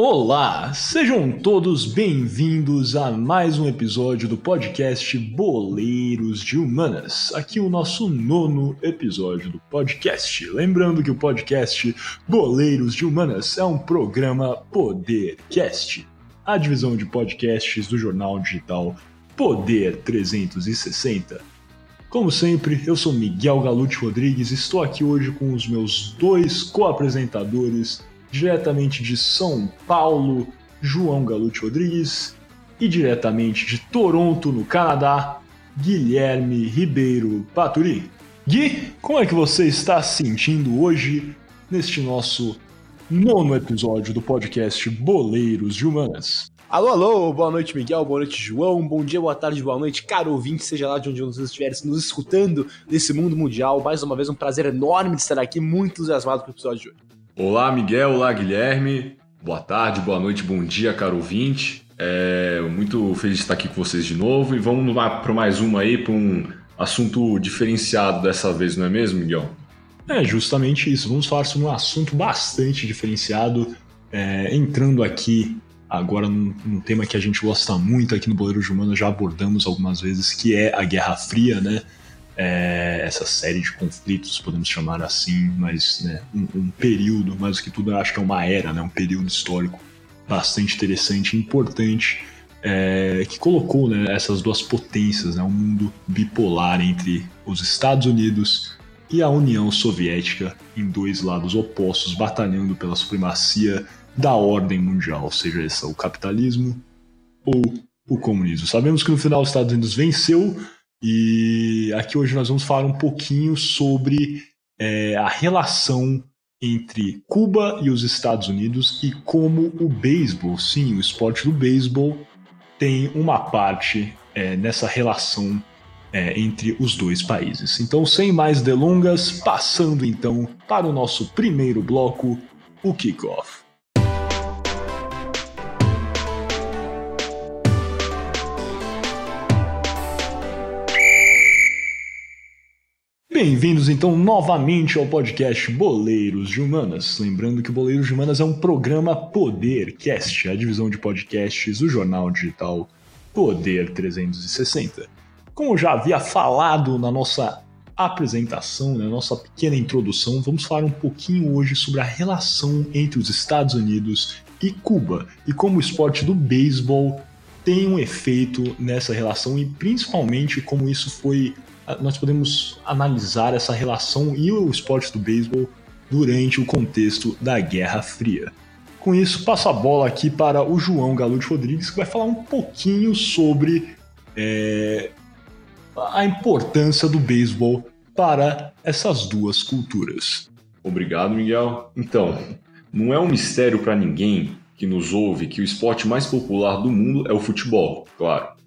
Olá, sejam todos bem-vindos a mais um episódio do podcast Boleiros de Humanas. Aqui o nosso nono episódio do podcast. Lembrando que o podcast Boleiros de Humanas é um programa Podercast, a divisão de podcasts do jornal digital Poder 360. Como sempre, eu sou Miguel Galute Rodrigues e estou aqui hoje com os meus dois co-apresentadores diretamente de São Paulo, João Galute Rodrigues, e diretamente de Toronto, no Canadá, Guilherme Ribeiro Paturi. Gui, como é que você está se sentindo hoje neste nosso nono episódio do podcast Boleiros de Humanas? Alô, alô, boa noite, Miguel, boa noite, João, bom dia, boa tarde, boa noite, caro ouvinte, seja lá de onde você estiver nos escutando nesse mundo mundial. Mais uma vez, um prazer enorme de estar aqui, muito entusiasmado com o episódio de hoje. Olá, Miguel. Olá, Guilherme. Boa tarde, boa noite, bom dia, caro ouvinte. É muito feliz de estar aqui com vocês de novo e vamos para mais uma aí, para um assunto diferenciado dessa vez, não é mesmo, Miguel? É justamente isso. Vamos falar sobre um assunto bastante diferenciado, é, entrando aqui agora num, num, tema que a gente gosta muito aqui no Boleiro Humano, já abordamos algumas vezes, que é a Guerra Fria, né? É, essa série de conflitos, podemos chamar assim, mas né, um, um, período, mais do que tudo, acho que é uma era, né, um período histórico bastante interessante e importante, é, que colocou né, essas duas potências, né, um mundo bipolar entre os Estados Unidos e a União Soviética em dois lados opostos, batalhando pela supremacia da ordem mundial, seja essa o capitalismo ou o comunismo. Sabemos que no final os Estados Unidos venceu, e aqui hoje nós vamos falar um pouquinho sobre é, a relação entre Cuba e os Estados Unidos e como o beisebol, sim, o esporte do beisebol, tem uma parte é, nessa relação é, entre os dois países. Então, sem mais delongas, passando então para o nosso primeiro bloco, o kickoff. Bem-vindos então novamente ao podcast Boleiros de Humanas. Lembrando que Boleiros de Humanas é um programa Podercast, a divisão de podcasts do jornal digital Poder 360. Como já havia falado na nossa apresentação, na nossa pequena introdução, vamos falar um pouquinho hoje sobre a relação entre os Estados Unidos e Cuba e como o esporte do beisebol tem um efeito nessa relação e principalmente como isso foi nós podemos analisar essa relação e o esporte do beisebol durante o contexto da Guerra Fria. Com isso, passo a bola aqui para o João Galute Rodrigues, que vai falar um pouquinho sobre é, a importância do beisebol para essas duas culturas. Obrigado, Miguel. Então, não é um mistério para ninguém que nos ouve que o esporte mais popular do mundo é o futebol, claro.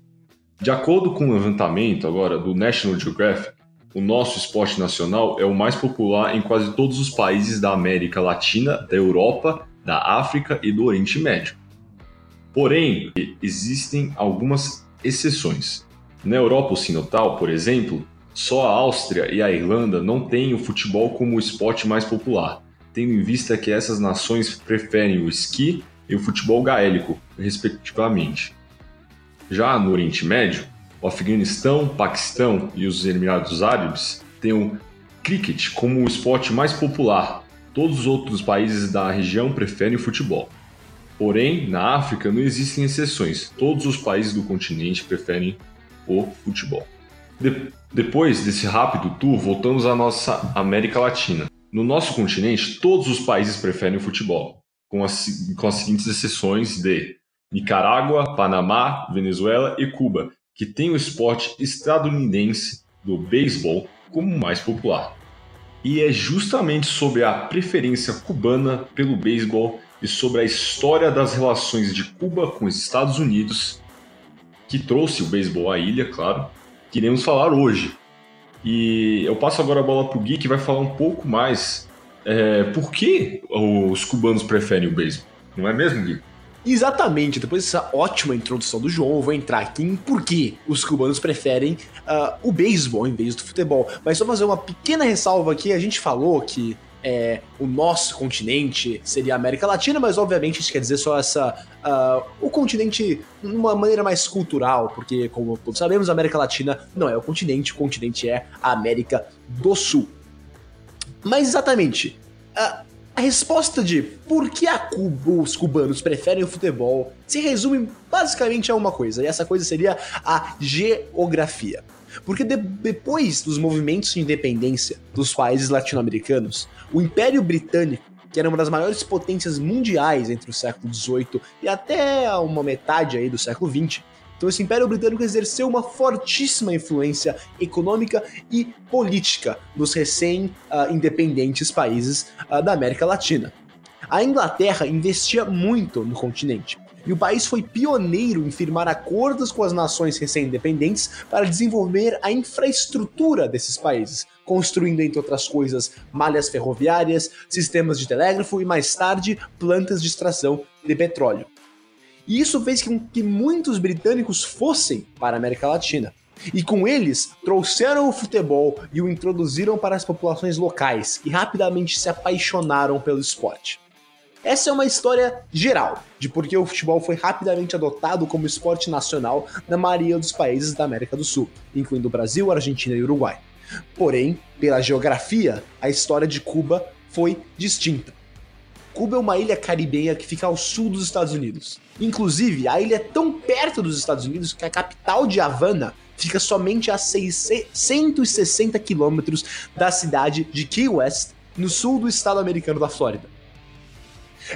De acordo com o levantamento agora do National Geographic, o nosso esporte nacional é o mais popular em quase todos os países da América Latina, da Europa, da África e do Oriente Médio. Porém, existem algumas exceções. Na Europa Ocidental, por exemplo, só a Áustria e a Irlanda não têm o futebol como o esporte mais popular, tendo em vista que essas nações preferem o esqui e o futebol gaélico, respectivamente. Já no Oriente Médio, o Afeganistão, Paquistão e os Emirados Árabes têm o cricket como o esporte mais popular. Todos os outros países da região preferem o futebol. Porém, na África não existem exceções. Todos os países do continente preferem o futebol. De depois desse rápido tour, voltamos à nossa América Latina. No nosso continente, todos os países preferem o futebol, com as, com as seguintes exceções de Nicarágua, Panamá, Venezuela e Cuba, que têm o esporte estadunidense do beisebol como mais popular. E é justamente sobre a preferência cubana pelo beisebol e sobre a história das relações de Cuba com os Estados Unidos que trouxe o beisebol à ilha, claro, que iremos falar hoje. E eu passo agora a bola para o Gui, que vai falar um pouco mais é, por que os cubanos preferem o beisebol. Não é mesmo, Gui? Exatamente, depois dessa ótima introdução do João, eu vou entrar aqui em por que os cubanos preferem uh, o beisebol em vez do futebol. Mas só fazer uma pequena ressalva aqui, a gente falou que é, o nosso continente seria a América Latina, mas obviamente isso quer dizer só essa. Uh, o continente de uma maneira mais cultural, porque, como todos sabemos, a América Latina não é o continente, o continente é a América do Sul. Mas exatamente, a, a resposta de por que Cuba, os cubanos preferem o futebol se resume basicamente a uma coisa, e essa coisa seria a geografia. Porque de, depois dos movimentos de independência dos países latino-americanos, o Império Britânico, que era uma das maiores potências mundiais entre o século XVIII e até uma metade aí do século XX, então esse Império Britânico exerceu uma fortíssima influência econômica e política nos recém-independentes países uh, da América Latina. A Inglaterra investia muito no continente, e o país foi pioneiro em firmar acordos com as nações recém-independentes para desenvolver a infraestrutura desses países, construindo, entre outras coisas, malhas ferroviárias, sistemas de telégrafo e, mais tarde, plantas de extração de petróleo. E isso fez com que muitos britânicos fossem para a América Latina. E com eles, trouxeram o futebol e o introduziram para as populações locais e rapidamente se apaixonaram pelo esporte. Essa é uma história geral de por que o futebol foi rapidamente adotado como esporte nacional na maioria dos países da América do Sul, incluindo Brasil, Argentina e Uruguai. Porém, pela geografia, a história de Cuba foi distinta. Cuba é uma ilha caribenha que fica ao sul dos Estados Unidos. Inclusive, a ilha é tão perto dos Estados Unidos que a capital de Havana fica somente a 660 quilômetros da cidade de Key West, no sul do estado americano da Flórida.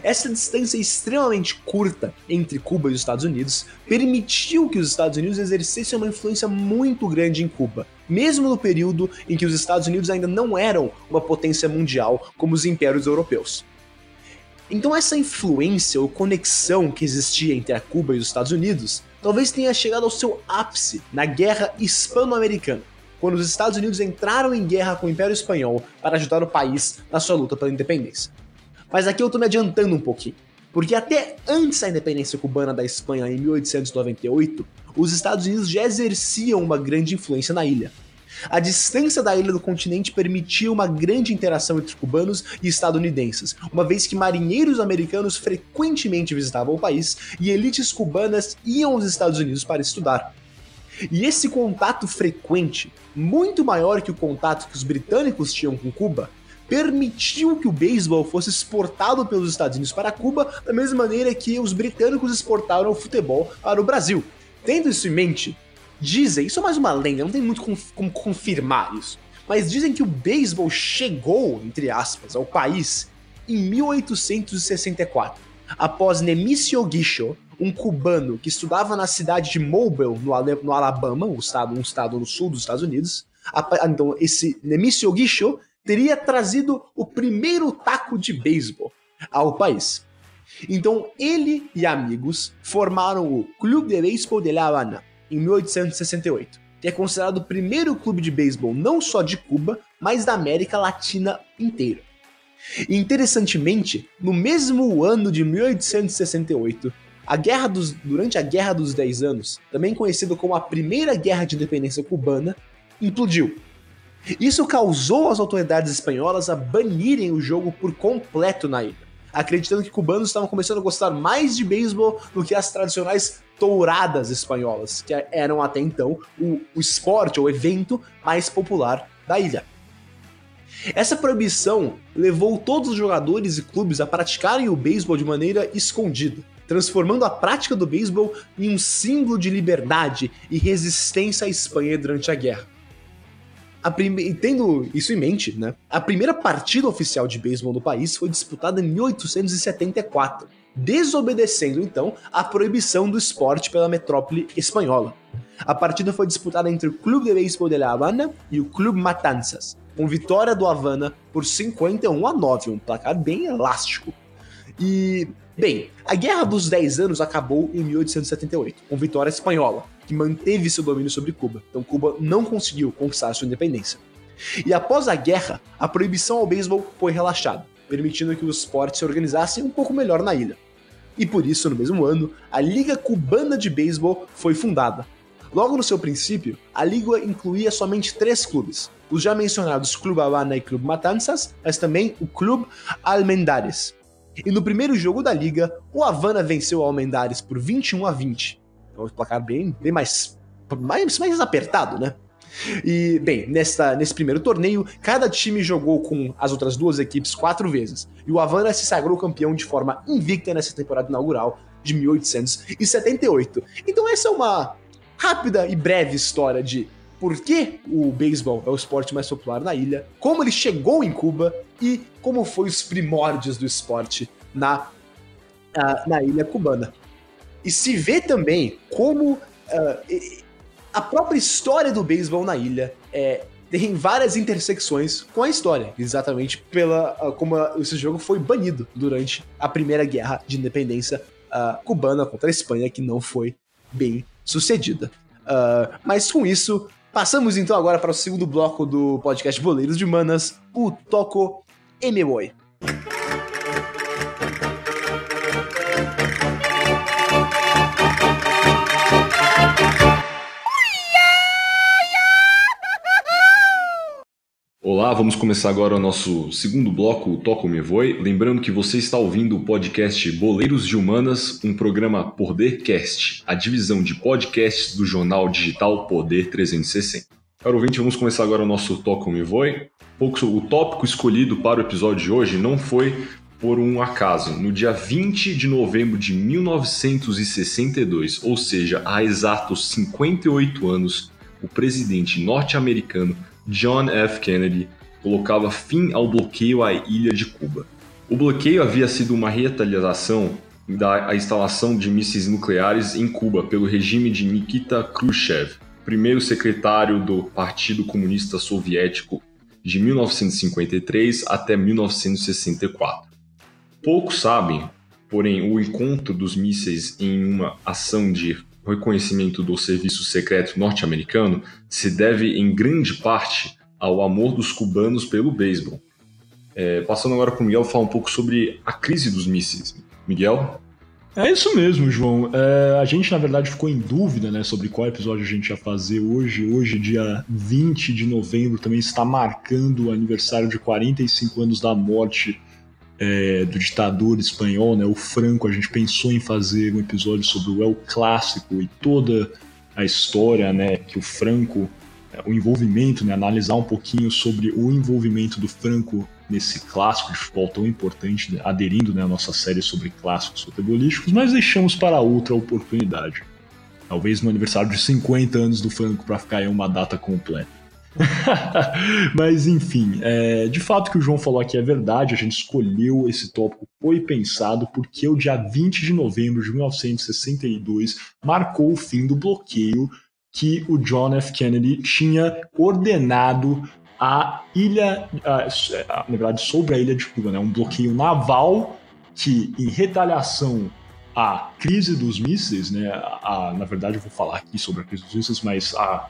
Essa distância extremamente curta entre Cuba e os Estados Unidos permitiu que os Estados Unidos exercessem uma influência muito grande em Cuba, mesmo no período em que os Estados Unidos ainda não eram uma potência mundial como os impérios europeus. Então essa influência ou conexão que existia entre a Cuba e os Estados Unidos talvez tenha chegado ao seu ápice na Guerra Hispano-Americana, quando os Estados Unidos entraram em guerra com o Império Espanhol para ajudar o país na sua luta pela independência. Mas aqui eu estou me adiantando um pouquinho, porque até antes da independência cubana da Espanha em 1898, os Estados Unidos já exerciam uma grande influência na ilha, a distância da ilha do continente permitia uma grande interação entre cubanos e estadunidenses, uma vez que marinheiros americanos frequentemente visitavam o país e elites cubanas iam aos Estados Unidos para estudar. E esse contato frequente, muito maior que o contato que os britânicos tinham com Cuba, permitiu que o beisebol fosse exportado pelos Estados Unidos para Cuba da mesma maneira que os britânicos exportaram o futebol para o Brasil. Tendo isso em mente, Dizem, isso é mais uma lenda, não tem muito como, confirmar isso. Mas dizem que o beisebol chegou, entre aspas, ao país em 1864, após Nemesio Guicho, um cubano que estudava na cidade de Mobile, no, no Alabama, um estado, um estado no sul dos Estados Unidos. Então, esse Nemesio Guicho teria trazido o primeiro taco de beisebol ao país. Então, ele e amigos formaram o Clube de Béisbol de La Habana, em 1868, que é considerado o primeiro clube de beisebol não só de Cuba, mas da América Latina inteira. E interessantemente, no mesmo ano de 1868, a guerra dos, durante a Guerra dos Dez Anos, também conhecida como a Primeira Guerra de Independência Cubana, implodiu. Isso causou as autoridades espanholas a banirem o jogo por completo na ilha, acreditando que cubanos estavam começando a gostar mais de beisebol do que as tradicionais touradas espanholas, que eram até então o, o esporte, o evento mais popular da ilha. Essa proibição levou todos os jogadores e clubes a praticarem o beisebol de maneira escondida, transformando a prática do beisebol em um símbolo de liberdade e resistência à Espanha durante a guerra. Prime... Tendo isso em mente, né, a primeira partida oficial de beisebol no país foi disputada em 1874, desobedecendo então a proibição do esporte pela metrópole espanhola. A partida foi disputada entre o Clube de Béisbol de La Habana e o Clube Matanzas, com vitória do Havana por 51 a 9, um placar bem elástico. E, bem, a Guerra dos 10 Anos acabou em 1878, com vitória espanhola, que manteve seu domínio sobre Cuba. Então Cuba não conseguiu conquistar sua independência. E após a guerra, a proibição ao beisebol foi relaxada, permitindo que o esporte se organizasse um pouco melhor na ilha e por isso, no mesmo ano, a Liga Cubana de Beisebol foi fundada. Logo no seu princípio, a liga incluía somente três clubes: os já mencionados Clube Havana e Clube Matanzas, mas também o Clube Almendares. E no primeiro jogo da liga, o Havana venceu o Almendares por 21 a 20. Então, um placar bem, bem mais, mais, mais apertado, né? E, bem, nessa, nesse primeiro torneio, cada time jogou com as outras duas equipes quatro vezes. E o Havana se sagrou campeão de forma invicta nessa temporada inaugural de 1878. Então, essa é uma rápida e breve história de por que o beisebol é o esporte mais popular na ilha, como ele chegou em Cuba e como foi os primórdios do esporte na, uh, na ilha cubana. E se vê também como uh, a própria história do beisebol na ilha é, tem várias intersecções com a história, exatamente pela uh, como esse jogo foi banido durante a primeira guerra de independência uh, cubana contra a Espanha, que não foi bem sucedida. Mas com isso, passamos então agora para o segundo bloco do podcast Boleiros de Manas, o Toco M-Boy. Olá, vamos começar agora o nosso segundo bloco, o Toco Me Voe. Lembrando que você está ouvindo o podcast Boleiros de Humanas, um programa Podercast, a divisão de podcasts do jornal digital Poder 360. Caro ouvinte, vamos começar agora o nosso Toco Me Voe. O tópico escolhido para o episódio de hoje não foi por um acaso. No dia 20 de novembro de 1962, ou seja, há exatos 58 anos, o presidente norte-americano John F. Kennedy colocava fim ao bloqueio à ilha de Cuba. O bloqueio havia sido uma retaliação da instalação de mísseis nucleares em Cuba pelo regime de Nikita Khrushchev, primeiro secretário do Partido Comunista Soviético de 1953 até 1964. Poucos sabem, porém, o encontro dos mísseis em uma ação de reconhecimento do serviço secreto norte-americano se deve em grande parte ao amor dos cubanos pelo beisebol. É, passando agora para o Miguel falar um pouco sobre a crise dos mísseis. Miguel? É isso mesmo, João. É, a gente, na verdade, ficou em dúvida né, sobre qual episódio a gente ia fazer hoje. Hoje, dia 20 de novembro, também está marcando o aniversário de 45 anos da morte é, do ditador espanhol, né, o Franco, a gente pensou em fazer um episódio sobre o El Clássico e toda a história né, que o Franco, é, o envolvimento, né, analisar um pouquinho sobre o envolvimento do Franco nesse clássico de futebol tão importante, né, aderindo né, à nossa série sobre clássicos futebolísticos, mas deixamos para outra oportunidade. Talvez no aniversário de 50 anos do Franco para ficar em uma data completa. Mas enfim, é, de fato que o João falou aqui é verdade, a gente escolheu esse tópico, foi pensado porque o dia 20 de novembro de 1962 marcou o fim do bloqueio que o John F. Kennedy tinha ordenado a ilha, a, na verdade, sobre a ilha de Cuba, né? um bloqueio naval que, em retaliação à crise dos mísseis, né? A, na verdade, eu vou falar aqui sobre a crise dos mísseis, mas a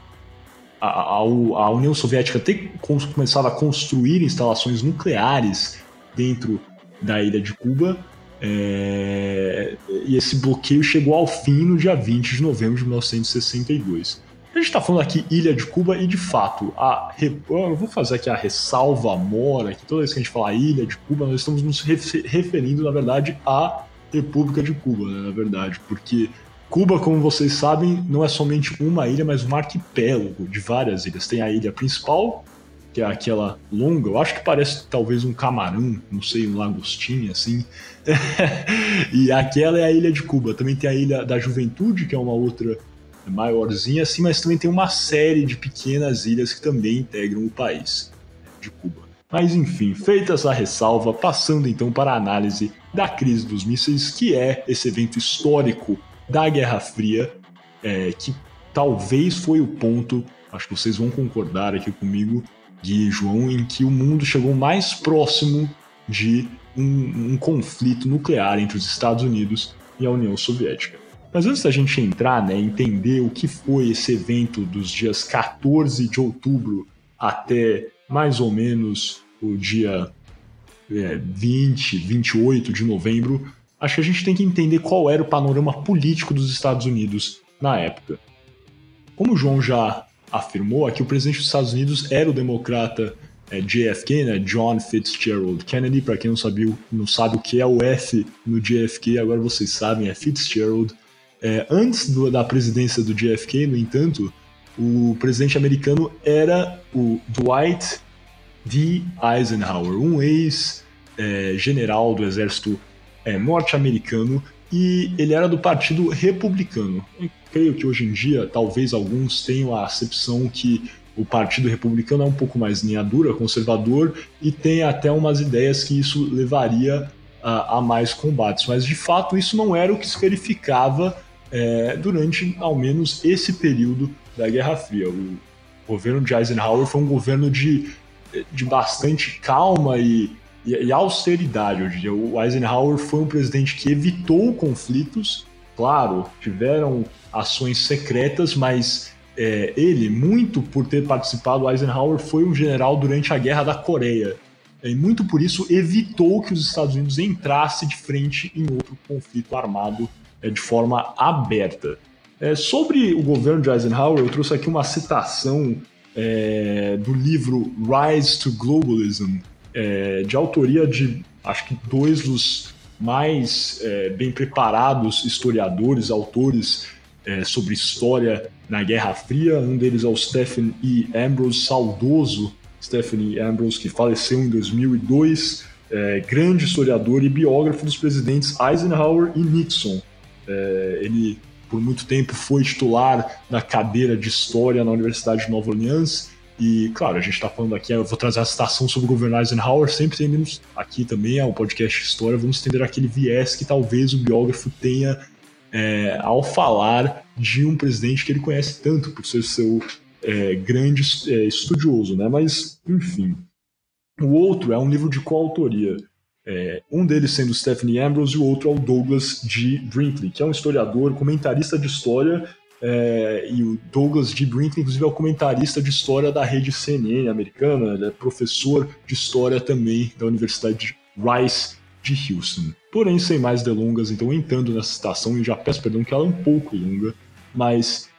a, a, União Soviética ter começado a construir instalações nucleares dentro da ilha de Cuba. É, e esse bloqueio chegou ao fim no dia 20 de novembro de 1962. A gente está falando aqui Ilha de Cuba e de fato, a, eu vou fazer aqui a ressalva mora, que toda vez que a gente falar Ilha de Cuba, nós estamos nos referindo, na verdade, à República de Cuba, né, na verdade, porque Cuba, como vocês sabem, não é somente uma ilha, mas um arquipélago de várias ilhas. Tem a ilha principal, que é aquela longa, eu acho que parece talvez um camarão, não sei, um lagostim, assim. e aquela é a ilha de Cuba. Também tem a ilha da Juventude, que é uma outra maiorzinha, assim, mas também tem uma série de pequenas ilhas que também integram o país de Cuba. Mas enfim, feita essa ressalva, passando então para a análise da crise dos mísseis, que é esse evento histórico da Guerra Fria, é, que talvez foi o ponto, acho que vocês vão concordar aqui comigo, Gui e João, em que o mundo chegou mais próximo de um, um conflito nuclear entre os Estados Unidos e a União Soviética. Mas antes da gente entrar, né, entender o que foi esse evento dos dias 14 de outubro até mais ou menos o dia é, 20, 28 de novembro, acho que a gente tem que entender qual era o panorama político dos Estados Unidos na época. como o João já afirmou, aqui o presidente dos Estados Unidos era o democrata é, JFK, né? John Fitzgerald Kennedy, para quem não, sabia, não sabe o que é o F no JFK, agora vocês sabem, é Fitzgerald. É, antes do, da presidência do JFK, no entanto, o presidente americano era o Dwight D. Eisenhower, um ex-general é, do exército é, norte-americano, e ele era do Partido Republicano. Eu creio que hoje em dia, talvez alguns tenham a acepção que o Partido Republicano é um pouco mais linha dura, conservador, e tem até umas ideias que isso levaria a, a mais combates. Mas de fato, isso não era o que se verificava é, durante ao menos esse período da Guerra Fria. O governo de Eisenhower foi um governo de, de bastante calma e, e, e austeridade, eu diria. O Eisenhower foi um presidente que evitou conflitos, claro, tiveram ações secretas, mas é, ele, muito por ter participado, Eisenhower foi um general durante a Guerra da Coreia. E muito por isso evitou que os Estados Unidos entrasse de frente em outro conflito armado é, de forma aberta. É, sobre o governo de Eisenhower, eu trouxe aqui uma citação é, do livro Rise to Globalism, é, de autoria de, acho que, dois dos mais é, bem preparados historiadores, autores é, sobre história na Guerra Fria. Um deles é o Stephen E. Ambrose, saudoso Stephen E. Ambrose, que faleceu em 2002, é, grande historiador e biógrafo dos presidentes Eisenhower e Nixon. É, ele por muito tempo foi titular da cadeira de História na Universidade de Nova Orleans. E, claro, a gente está falando aqui, eu vou trazer a citação sobre o governo Eisenhower, sempre temos aqui também, é um podcast história, vamos entender aquele viés que talvez o biógrafo tenha é, ao falar de um presidente que ele conhece tanto por ser seu é, grande é, estudioso, né? Mas, enfim. O outro é um livro de coautoria. É, um deles sendo Stephanie Ambrose e o outro é o Douglas G. Brinkley, que é um historiador, comentarista de história, é, e o Douglas G. Brinkley, inclusive, é o comentarista de história da rede CNN americana, ele é professor de história também da Universidade de Rice de Houston. Porém, sem mais delongas, então entrando nessa citação, e já peço perdão que ela é um pouco longa, mas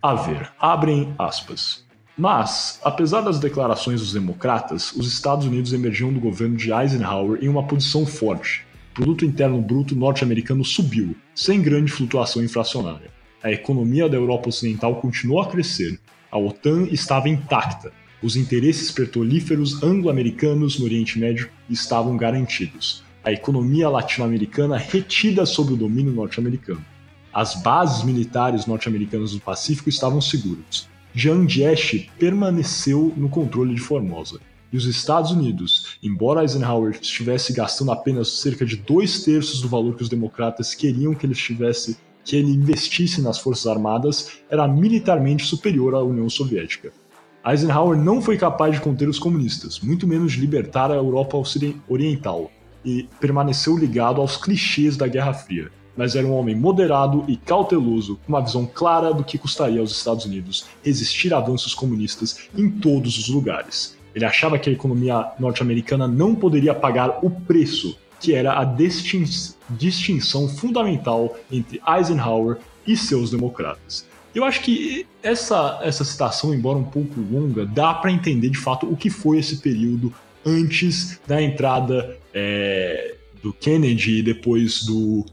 a ver, abrem aspas. Mas, apesar das declarações dos democratas, os Estados Unidos emergiam do governo de Eisenhower em uma posição forte. O produto interno bruto norte-americano subiu, sem grande flutuação inflacionária. A economia da Europa Ocidental continuou a crescer. A OTAN estava intacta. Os interesses petrolíferos anglo-americanos no Oriente Médio estavam garantidos. A economia latino-americana retida sob o domínio norte-americano. As bases militares norte-americanas do Pacífico estavam seguras. Jiang Jiechi permaneceu no controle de Formosa. E os Estados Unidos, embora Eisenhower estivesse gastando apenas cerca de dois terços do valor que os democratas queriam que ele estivesse que ele investisse nas forças armadas, era militarmente superior à União Soviética. Eisenhower não foi capaz de conter os comunistas, muito menos de libertar a Europa Oriental, e permaneceu ligado aos clichês da Guerra Fria mas era um homem moderado e cauteloso, com uma visão clara do que custaria aos Estados Unidos resistir a avanços comunistas em todos os lugares. Ele achava que a economia norte-americana não poderia pagar o preço, que era a distinção fundamental entre Eisenhower e seus democratas. Eu acho que essa, essa citação, embora um pouco longa, dá para entender de fato o que foi esse período antes da entrada é, do Kennedy e depois do,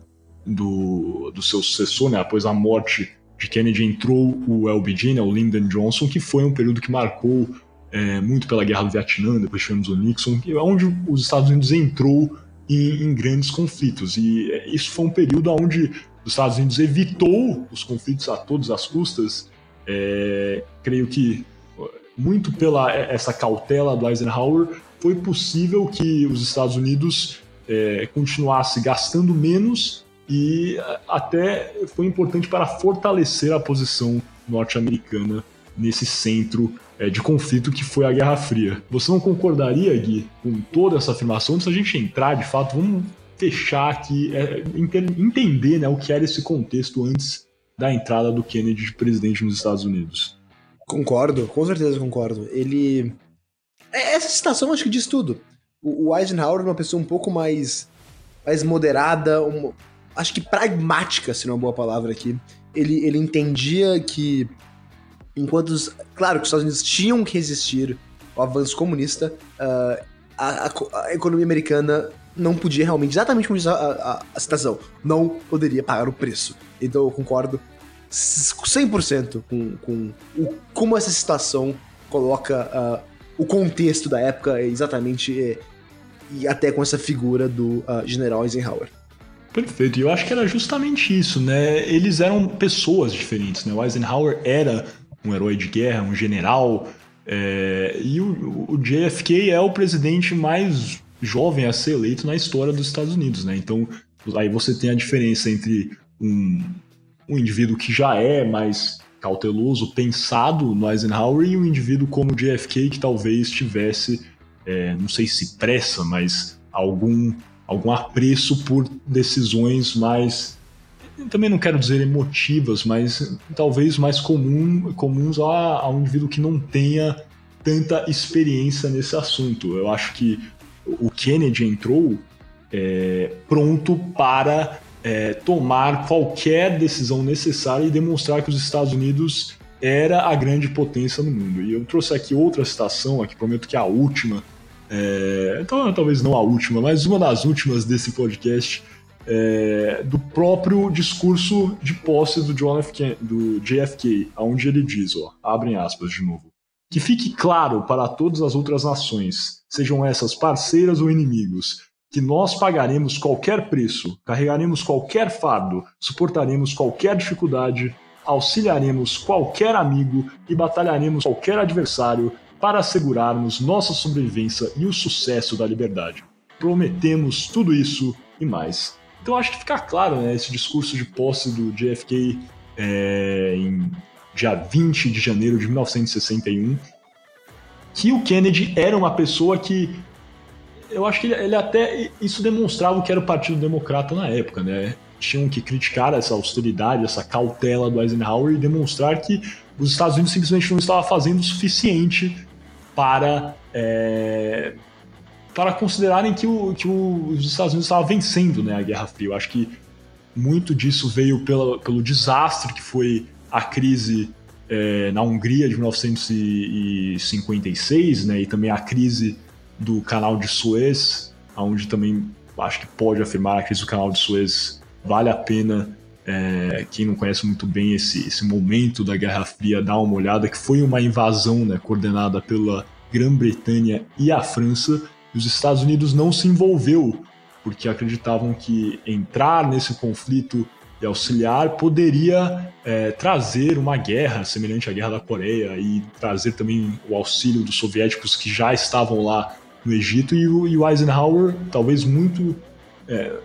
do, do seu sucessor, né, após a morte de Kennedy, entrou o LBJ, né, o Lyndon Johnson, que foi um período que marcou é, muito pela Guerra do Vietnã, depois tivemos o Nixon, onde os Estados Unidos entrou em, em grandes conflitos. E é, isso foi um período onde os Estados Unidos evitou os conflitos a todas as custas. É, creio que muito pela é, essa cautela do Eisenhower foi possível que os Estados Unidos é, continuasse gastando menos e até foi importante para fortalecer a posição norte-americana nesse centro é, de conflito que foi a Guerra Fria. Você não concordaria, Gui, com toda essa afirmação? Antes da gente entrar, de fato, vamos fechar aqui, é, entender né, o que era esse contexto antes da entrada do Kennedy de presidente nos Estados Unidos. Concordo, com certeza concordo. Ele. É, essa citação acho que diz tudo. O Eisenhower é uma pessoa um pouco mais, mais moderada, acho que pragmática, se não é uma boa palavra aqui. Ele, ele entendia que enquanto, claro, que os Estados Unidos tinham que resistir ao avanço comunista, uh, a, a, a, economia americana não podia realmente, exatamente como diz a, a, a citação, não poderia pagar o preço. Então eu concordo 100% com, com o, como essa situação coloca uh, o contexto da época exatamente e, e até com essa figura do uh, general Eisenhower. Perfeito, e eu acho que era justamente isso, né? Eles eram pessoas diferentes, né? O Eisenhower era um herói de guerra, um general, é, e o, o, JFK é o presidente mais jovem a ser eleito na história dos Estados Unidos, né? Então, aí você tem a diferença entre um, um indivíduo que já é mais cauteloso, pensado no Eisenhower, e um indivíduo como o JFK que talvez tivesse, é, não sei se pressa, mas algum algum apreço por decisões mais também não quero dizer emotivas, mas talvez mais comum, comuns a, a, um indivíduo que não tenha tanta experiência nesse assunto. Eu acho que o Kennedy entrou é, pronto para é, tomar qualquer decisão necessária e demonstrar que os Estados Unidos era a grande potência no mundo. E eu trouxe aqui outra citação, aqui prometo que é a última, é, então, talvez não a última, mas uma das últimas desse podcast, é, do próprio discurso de posse do, John F. do JFK, onde ele diz, ó, abrem aspas de novo, que fique claro para todas as outras nações, sejam essas parceiras ou inimigos, que nós pagaremos qualquer preço, carregaremos qualquer fardo, suportaremos qualquer dificuldade, auxiliaremos qualquer amigo e batalharemos qualquer adversário para assegurarmos nossa sobrevivência e o sucesso da liberdade. Prometemos tudo isso e mais. Então acho que fica claro, né, esse discurso de posse do JFK é, em dia 20 de janeiro de 1961, que o Kennedy era uma pessoa que eu acho que ele, ele até isso demonstrava o que era o Partido Democrata na época, né? Tinham que criticar essa austeridade, essa cautela do Eisenhower e demonstrar que os Estados Unidos simplesmente não estavam fazendo o suficiente para, é, para considerarem que, o, que o, os Estados Unidos estavam vencendo né, a Guerra Fria. Eu acho que muito disso veio pela, pelo desastre que foi a crise é, na Hungria de 1956, né, e também a crise do Canal de Suez, onde também acho que pode afirmar a crise do Canal de Suez vale a pena é, quem não conhece muito bem esse, esse momento da Guerra Fria, dá uma olhada, que foi uma invasão né, coordenada pela Grã-Bretanha e a França, e os Estados Unidos não se envolveu, porque acreditavam que entrar nesse conflito e auxiliar poderia é, trazer uma guerra semelhante à Guerra da Coreia e trazer também o auxílio dos soviéticos que já estavam lá no Egito, e o, e o Eisenhower, talvez muito é,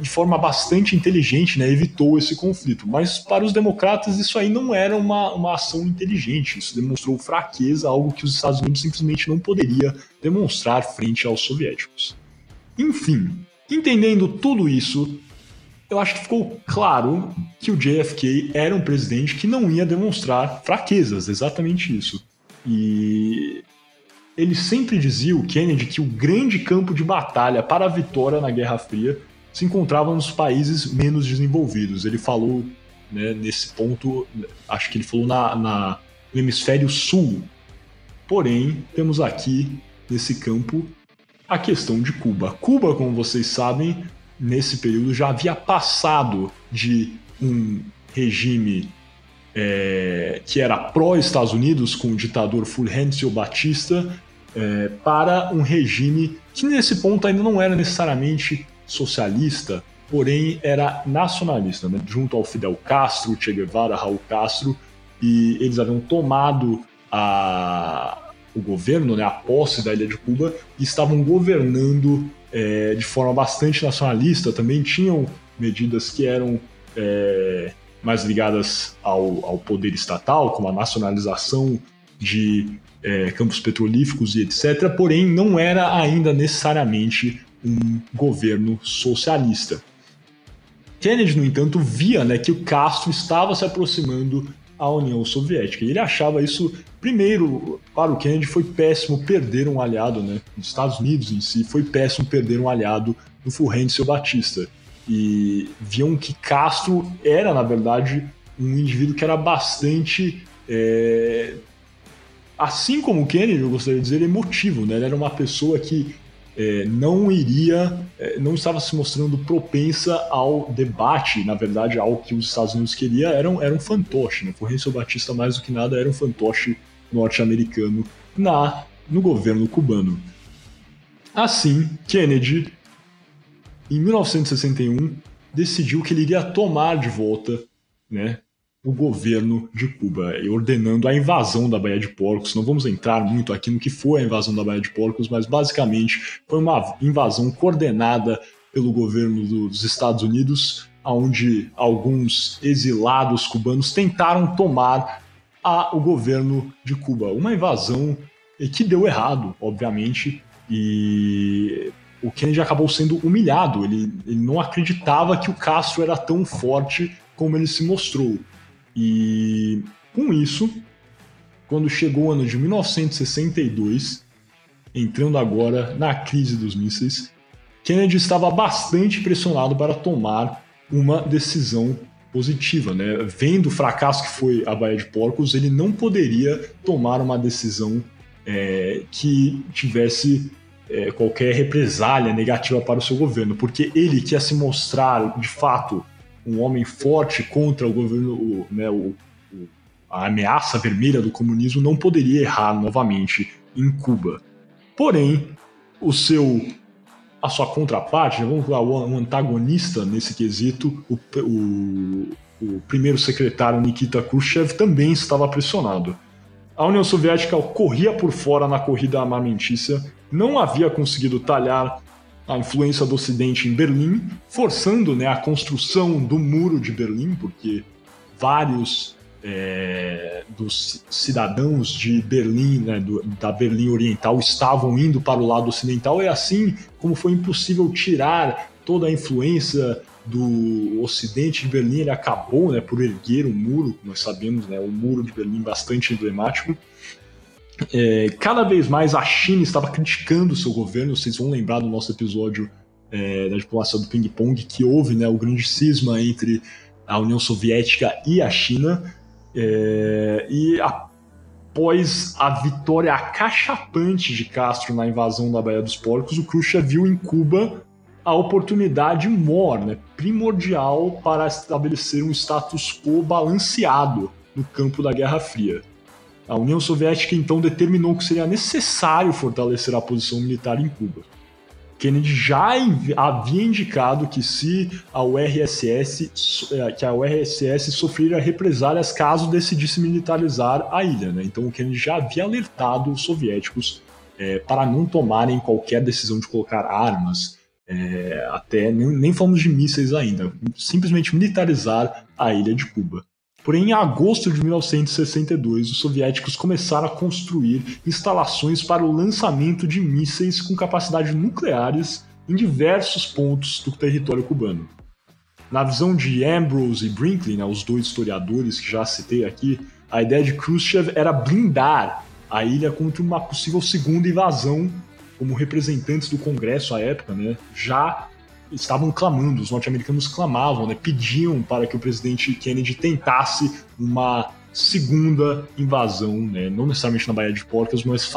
de forma bastante inteligente, né, evitou esse conflito. Mas para os democratas isso aí não era uma, uma ação inteligente, isso demonstrou fraqueza, algo que os Estados Unidos simplesmente não poderia demonstrar frente aos soviéticos. Enfim, entendendo tudo isso, eu acho que ficou claro que o JFK era um presidente que não ia demonstrar fraquezas, exatamente isso. E ele sempre dizia, o Kennedy, que o grande campo de batalha para a vitória na Guerra Fria se encontrava nos países menos desenvolvidos. Ele falou né, nesse ponto, acho que ele falou na, na, no hemisfério sul. Porém, temos aqui nesse campo a questão de Cuba. Cuba, como vocês sabem, nesse período já havia passado de um regime é, que era pró-Estados Unidos, com o ditador Fulgencio Batista, é, para um regime que nesse ponto ainda não era necessariamente socialista, porém era nacionalista, né? junto ao Fidel Castro, Che Guevara, Raul Castro, e eles haviam tomado a, o governo, né, a posse da ilha de Cuba, e estavam governando é, de forma bastante nacionalista, também tinham medidas que eram é, mais ligadas ao, ao poder estatal, como a nacionalização de é, campos petrolíferos e etc., porém não era ainda necessariamente um governo socialista. Kennedy, no entanto, via né, que o Castro estava se aproximando à União Soviética. E ele achava isso, primeiro, para o Kennedy foi péssimo perder um aliado, né? Nos Estados Unidos em si, foi péssimo perder um aliado no Fulgêncio Batista. E viam que Castro era, na verdade, um indivíduo que era bastante é, assim como Kennedy, eu gostaria de dizer, emotivo, né? Ele era uma pessoa que é, não iria, é, não estava se mostrando propensa ao debate, na verdade, ao que os Estados Unidos queria, era um, era um fantoche, né? Fulgêncio Batista, mais do que nada, era um fantoche norte-americano na no governo cubano. Assim, Kennedy, em 1961, decidiu que ele iria tomar de volta né, o governo de Cuba, ordenando a invasão da Baía de Porcos. Não vamos entrar muito aqui no que foi a invasão da Baía de Porcos, mas basicamente foi uma invasão coordenada pelo governo dos Estados Unidos, onde alguns exilados cubanos tentaram tomar a, o governo de Cuba. Uma invasão que deu errado, obviamente, e o Kennedy acabou sendo humilhado. Ele, ele não acreditava que o Castro era tão forte como ele se mostrou. E com isso, quando chegou o ano de 1962, entrando agora na crise dos mísseis, Kennedy estava bastante pressionado para tomar uma decisão positiva, né? Vendo o fracasso que foi a Baía de Porcos, ele não poderia tomar uma decisão é, que tivesse é, qualquer represália negativa para o seu governo, porque ele quer se mostrar de fato um homem forte contra o governo, o, né, o, o, a ameaça vermelha do comunismo, não poderia errar novamente em Cuba. Porém, o seu a sua contraparte, né, vamos falar, o antagonista nesse quesito, o, o, o primeiro secretário Nikita Khrushchev também estava pressionado. A União Soviética corria por fora na corrida armamentícia, não havia conseguido talhar a influência do Ocidente em Berlim, forçando né, a construção do muro de Berlim, porque vários é, dos cidadãos de Berlim, né, do, da Berlim Oriental, estavam indo para o lado ocidental, e assim como foi impossível tirar toda a influência do Ocidente de Berlim, ele acabou né, por erguer o muro, nós sabemos, né, o muro de Berlim bastante emblemático. É, cada vez mais a China estava criticando o seu governo, vocês vão lembrar do nosso episódio é, da diplomacia do ping-pong, que houve né, o grande cisma entre a União Soviética e a China, é, e após a vitória acachapante de Castro na invasão da Baía dos Porcos, o Khrushchev viu em Cuba a oportunidade mor, né, primordial para estabelecer um status quo balanceado no campo da Guerra Fria. A União Soviética então determinou que seria necessário fortalecer a posição militar em Cuba. Kennedy já havia indicado que se a URSS eh, que a URSS sofreria represálias caso decidisse militarizar a ilha, né? Então o Kennedy já havia alertado os soviéticos é, para não tomarem qualquer decisão de colocar armas é, até nem, nem falamos de mísseis ainda, simplesmente militarizar a ilha de Cuba. Porém, em agosto de 1962, os soviéticos começaram a construir instalações para o lançamento de mísseis com capacidade nucleares em diversos pontos do território cubano. Na visão de Ambrose e Brinkley, né, os dois historiadores que já citei aqui, a ideia de Khrushchev era blindar a ilha contra uma possível segunda invasão como representantes do Congresso à época, né, já estavam clamando, os norte-americanos clamavam, né, pediam para que o presidente Kennedy tentasse uma segunda invasão, né, não necessariamente na Baía de Porcas, mas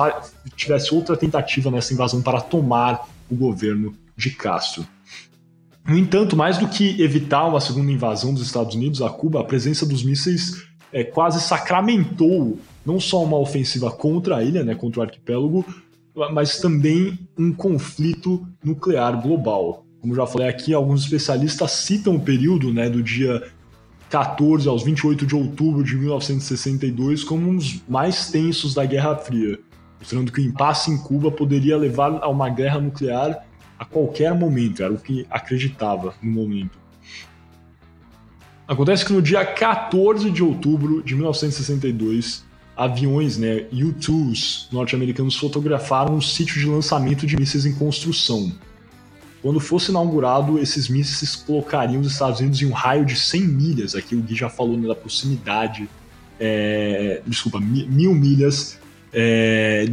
tivesse outra tentativa nessa invasão para tomar o governo de Castro. No entanto, mais do que evitar uma segunda invasão dos Estados Unidos a Cuba, a presença dos mísseis é, quase sacramentou não só uma ofensiva contra a ilha, né, contra o arquipélago, mas também um conflito nuclear global. Como já falei aqui, alguns especialistas citam o período né, do dia 14 aos 28 de outubro de 1962 como um dos mais tensos da Guerra Fria, mostrando que o impasse em Cuba poderia levar a uma guerra nuclear a qualquer momento, era o que acreditava no momento. Acontece que no dia 14 de outubro de 1962, aviões, né, U-2s norte-americanos fotografaram um sítio de lançamento de mísseis em construção. Quando fosse inaugurado, esses mísseis colocariam os Estados Unidos em um raio de 100 milhas. Aqui o Gui já falou né, da proximidade, é, desculpa, mil milhas. É,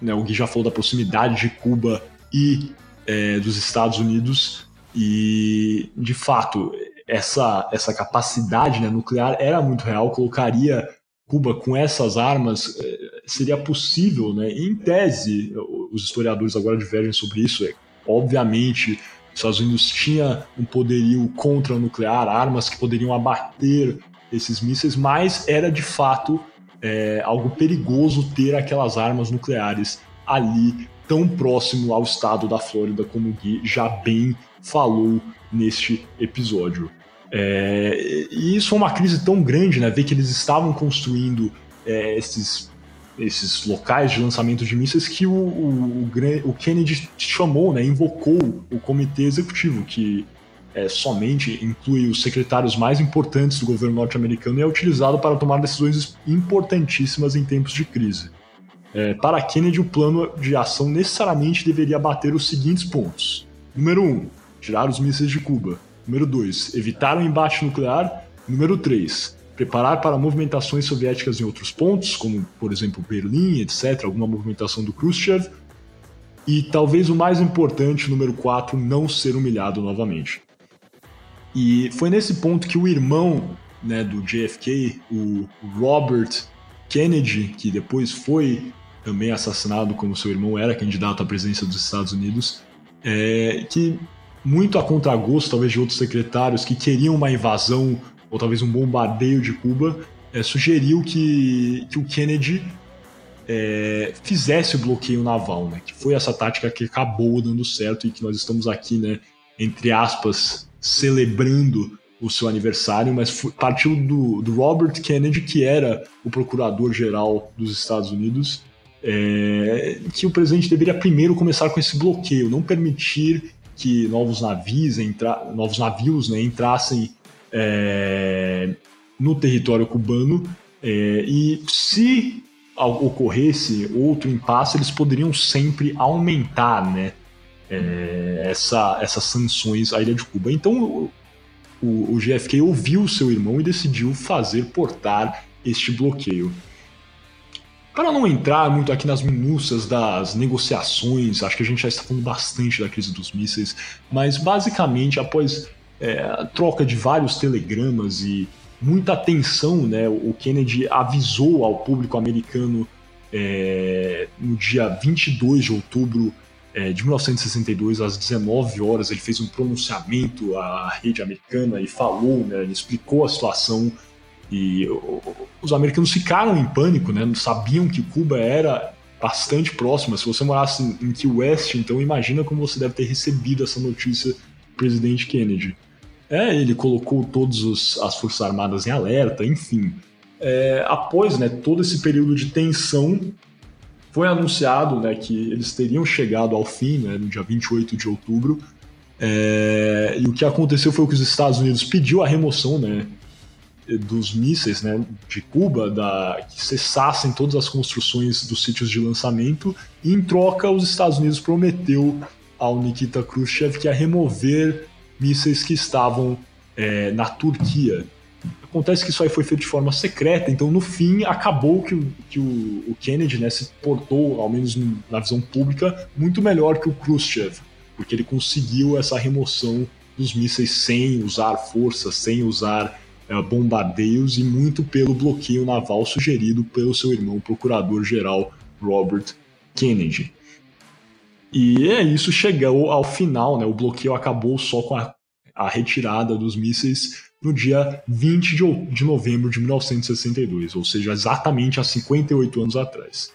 né, o Gui já falou da proximidade de Cuba e é, dos Estados Unidos. E, de fato, essa, essa capacidade né, nuclear era muito real, colocaria Cuba com essas armas é, seria possível, né? Em tese, os historiadores agora divergem sobre isso. É, obviamente, os Estados Unidos tinha um poderio contra nuclear, armas que poderiam abater esses mísseis, mas era de fato é, algo perigoso ter aquelas armas nucleares ali tão próximo ao estado da Flórida, como o Gui já bem falou neste episódio. É, e isso é uma crise tão grande, né? Ver que eles estavam construindo é, esses, esses locais de lançamento de mísseis que o, o, o Kennedy chamou, né? Invocou o comitê executivo, que é, somente inclui os secretários mais importantes do governo norte-americano e é utilizado para tomar decisões importantíssimas em tempos de crise. É, para Kennedy, o plano de ação necessariamente deveria bater os seguintes pontos: número 1, um, tirar os mísseis de Cuba. Número 2, evitar o um embate nuclear. Número 3, preparar para movimentações soviéticas em outros pontos, como por exemplo Berlim, etc., alguma movimentação do Khrushchev. E talvez o mais importante, número 4, não ser humilhado novamente. E foi nesse ponto que o irmão né, do JFK, o Robert Kennedy, que depois foi também assassinado como seu irmão era candidato à presidência dos Estados Unidos, é, que muito a contragosto, talvez, de outros secretários que queriam uma invasão ou talvez um bombardeio de Cuba, é, sugeriu que, que o Kennedy é, fizesse o bloqueio naval, né? Que foi essa tática que acabou dando certo e que nós estamos aqui, né? Entre aspas, celebrando o seu aniversário, mas foi, partiu do, do Robert Kennedy, que era o procurador-geral dos Estados Unidos, é, que o presidente deveria primeiro começar com esse bloqueio, não permitir que novos navios, entra, novos navios né, entrassem é, no território cubano é, e se ocorresse outro impasse, eles poderiam sempre aumentar né, é, essa, essas sanções à ilha de Cuba. Então o, o, o GFK ouviu seu irmão e decidiu fazer portar este bloqueio. Para não entrar muito aqui nas minúcias das negociações, acho que a gente já está falando bastante da crise dos mísseis, mas basicamente após é, a troca de vários telegramas e muita atenção, né, o Kennedy avisou ao público americano é, no dia 22 de outubro é, de 1962, às 19 horas, ele fez um pronunciamento à rede americana e falou, né, explicou a situação e os americanos ficaram em pânico, né? Sabiam que Cuba era bastante próxima. Se você morasse em Key West, então imagina como você deve ter recebido essa notícia do presidente Kennedy. É, ele colocou todas as Forças Armadas em alerta, enfim. É, após né, todo esse período de tensão, foi anunciado né, que eles teriam chegado ao fim, né, no dia 28 de outubro, é, e o que aconteceu foi que os Estados Unidos pediu a remoção né, dos mísseis né, de Cuba, da, que cessassem todas as construções dos sítios de lançamento, e em troca os Estados Unidos prometeu ao Nikita Khrushchev que ia remover mísseis que estavam é, na Turquia. Acontece que isso aí foi feito de forma secreta, então no fim acabou que, o, que o, o Kennedy né, se portou, ao menos na visão pública, muito melhor que o Khrushchev, porque ele conseguiu essa remoção dos mísseis sem usar força, sem usar bombardeios e muito pelo bloqueio naval sugerido pelo seu irmão procurador-geral Robert Kennedy. E é isso, chegou ao final, né? O bloqueio acabou só com a, a retirada dos mísseis no dia 20 de, de novembro de 1962, ou seja, exatamente há 58 anos atrás.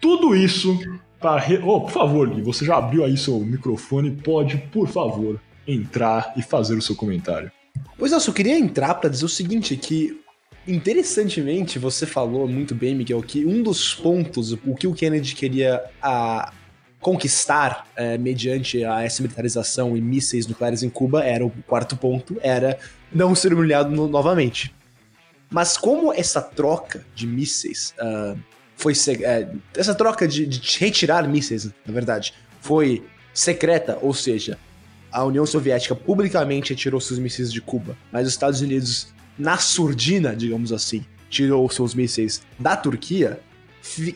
Tudo isso para. Re... Oh, por favor, Gui, você já abriu aí seu microfone, pode, por favor, entrar e fazer o seu comentário. Pois é, eu só queria entrar para dizer o seguinte, que interessantemente você falou muito bem, Miguel, que um dos pontos, o que o Kennedy queria a, conquistar é, mediante a essa militarização e mísseis nucleares em Cuba era o quarto ponto, era não ser humilhado no, novamente. Mas como essa troca de mísseis uh, foi uh, essa troca de, de retirar mísseis, na verdade, foi secreta, ou seja, a União Soviética publicamente retirou seus mísseis de Cuba, mas os Estados Unidos, na surdina, digamos assim, tirou seus mísseis da Turquia,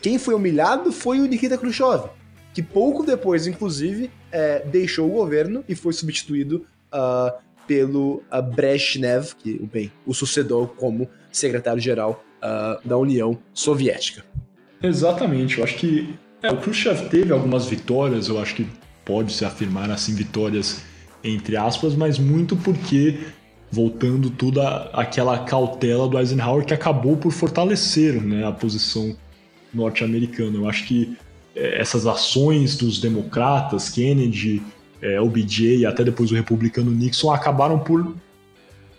quem foi humilhado foi o Nikita Khrushchev, que pouco depois, inclusive, é, deixou o governo e foi substituído uh, pelo uh, Brezhnev, que bem, o sucedeu como secretário-geral uh, da União Soviética. Exatamente, eu acho que é, o Khrushchev teve algumas vitórias, eu acho que pode se afirmar assim vitórias entre aspas, mas muito porque voltando toda aquela cautela do Eisenhower que acabou por fortalecer né, a posição norte-americana. Eu acho que é, essas ações dos democratas, Kennedy, é, OBJ e até depois o republicano Nixon acabaram por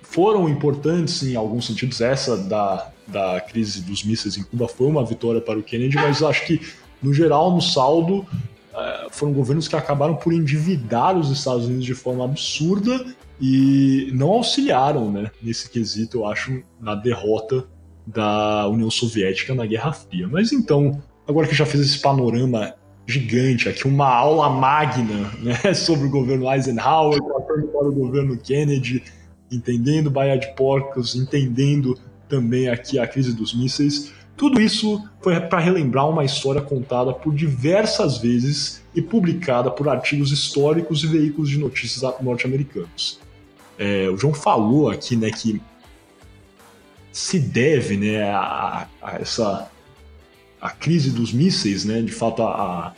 foram importantes em alguns sentidos. Essa da, da crise dos mísseis em Cuba foi uma vitória para o Kennedy, mas acho que no geral, no saldo, foram governos que acabaram por endividar os Estados Unidos de forma absurda e não auxiliaram né, nesse quesito, eu acho, na derrota da União Soviética na Guerra Fria. Mas então, agora que já fiz esse panorama gigante aqui, uma aula magna né, sobre o governo Eisenhower, para o governo Kennedy, entendendo Baía de Porcos, entendendo também aqui a crise dos mísseis. Tudo isso foi para relembrar uma história contada por diversas vezes e publicada por artigos históricos e veículos de notícias norte-americanos. É, o João falou aqui né, que se deve né, a, a, essa a crise dos mísseis, né, de fato a,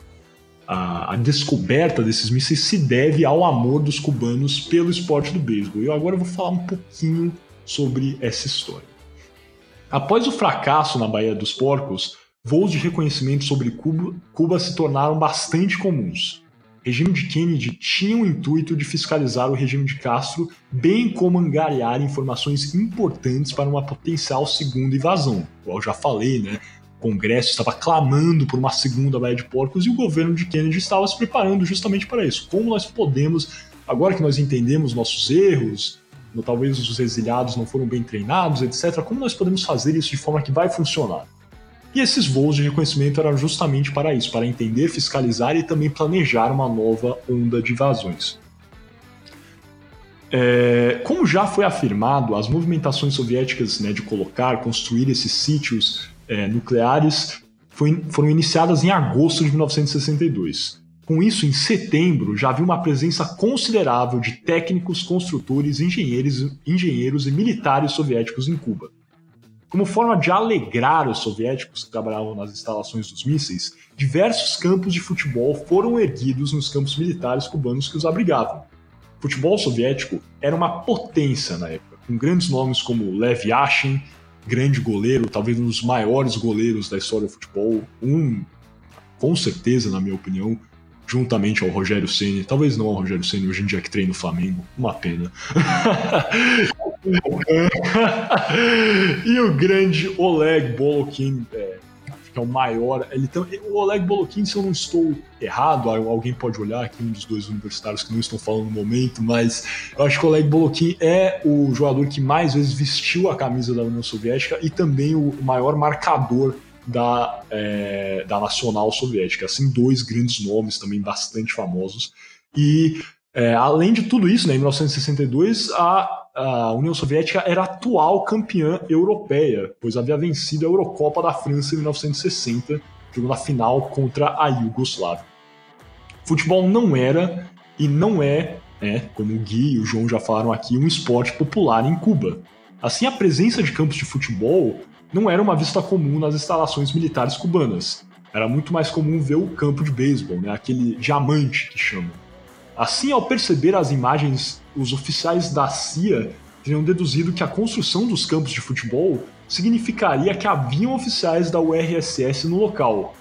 a, a, descoberta desses mísseis se deve ao amor dos cubanos pelo esporte do beisebol. E eu agora vou falar um pouquinho sobre essa história. Após o fracasso na Baía dos Porcos, voos de reconhecimento sobre Cuba, Cuba se tornaram bastante comuns. O regime de Kennedy tinha o intuito de fiscalizar o regime de Castro, bem como angariar informações importantes para uma potencial segunda invasão. Eu já falei, né? O Congresso estava clamando por uma segunda Baía de Porcos e o governo de Kennedy estava se preparando justamente para isso. Como nós podemos, agora que nós entendemos nossos erros, talvez os exiliados não foram bem treinados, etc. Como nós podemos fazer isso de forma que vai funcionar? E esses voos de reconhecimento eram justamente para isso, para entender, fiscalizar e também planejar uma nova onda de invasões. É, como já foi afirmado, as movimentações soviéticas né, de colocar, construir esses sítios é, nucleares foi, foram iniciadas em agosto de 1962. Com isso, em setembro, já havia uma presença considerável de técnicos, construtores, engenheiros, engenheiros e militares soviéticos em Cuba. Como forma de alegrar os soviéticos que trabalhavam nas instalações dos mísseis, diversos campos de futebol foram erguidos nos campos militares cubanos que os abrigavam. O futebol soviético era uma potência na época, com grandes nomes como Lev Yashin, grande goleiro, talvez um dos maiores goleiros da história do futebol, um, com certeza, na minha opinião, juntamente ao Rogério Ceni, talvez não ao Rogério Ceni hoje em dia que treina o Flamengo, uma pena. e o grande Oleg Bolokin, é, que é o maior. Ele tem, o Oleg Bolokin, se eu não estou errado, alguém pode olhar aqui, um dos dois universitários que não estão falando no momento, mas eu acho que o Oleg Bolokin é o jogador que mais vezes vestiu a camisa da União Soviética e também o maior marcador da, é, da Nacional Soviética. Assim, dois grandes nomes também bastante famosos. E é, além de tudo isso, né, em 1962, a, a União Soviética era a atual campeã europeia, pois havia vencido a Eurocopa da França em 1960, jogando a final contra a Iugoslávia. Futebol não era e não é, é, como o Gui e o João já falaram aqui, um esporte popular em Cuba. Assim, a presença de campos de futebol não era uma vista comum nas instalações militares cubanas. Era muito mais comum ver o campo de beisebol, né, aquele diamante que chamam. Assim, ao perceber as imagens, os oficiais da CIA teriam deduzido que a construção dos campos de futebol significaria que haviam oficiais da URSS no local.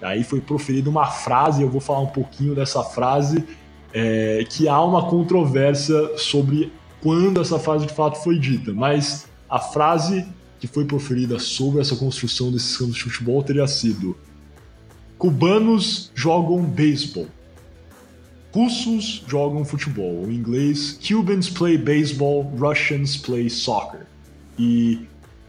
Aí foi proferida uma frase, eu vou falar um pouquinho dessa frase, é, que há uma controvérsia sobre quando essa frase de fato foi dita, mas a frase que foi proferida sobre essa construção desses campos de futebol teria sido: cubanos jogam beisebol, russos jogam futebol. Em inglês, Cubans play baseball, Russians play soccer. E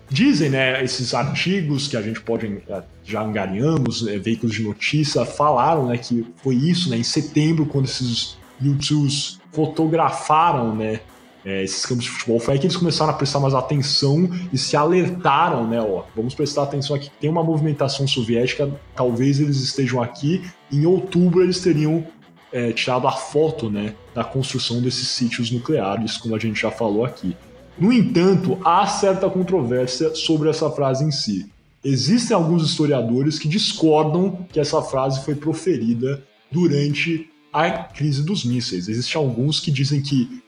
dizem, né, esses artigos que a gente pode eh, já angariamos, né, veículos de notícia, falaram, né, que foi isso, né, em setembro, quando esses YouTubers fotografaram, né, é, esses campos de futebol, foi aí que eles começaram a prestar mais atenção e se alertaram, né? Ó, vamos prestar atenção aqui, tem uma movimentação soviética, talvez eles estejam aqui. Em outubro eles teriam é, tirado a foto, né, da construção desses sítios nucleares, como a gente já falou aqui. No entanto, há certa controvérsia sobre essa frase em si. Existem alguns historiadores que discordam que essa frase foi proferida durante a crise dos mísseis. Existem alguns que dizem que,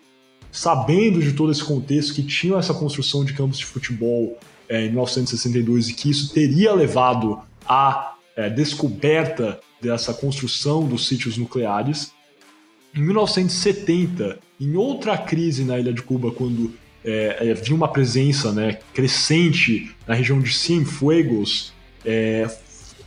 sabendo de todo esse contexto, que tinham essa construção de campos de futebol é, em 1962 e que isso teria levado à é, descoberta dessa construção dos sítios nucleares. Em 1970, em outra crise na ilha de Cuba, quando é, havia uma presença né, crescente na região de Cienfuegos, é,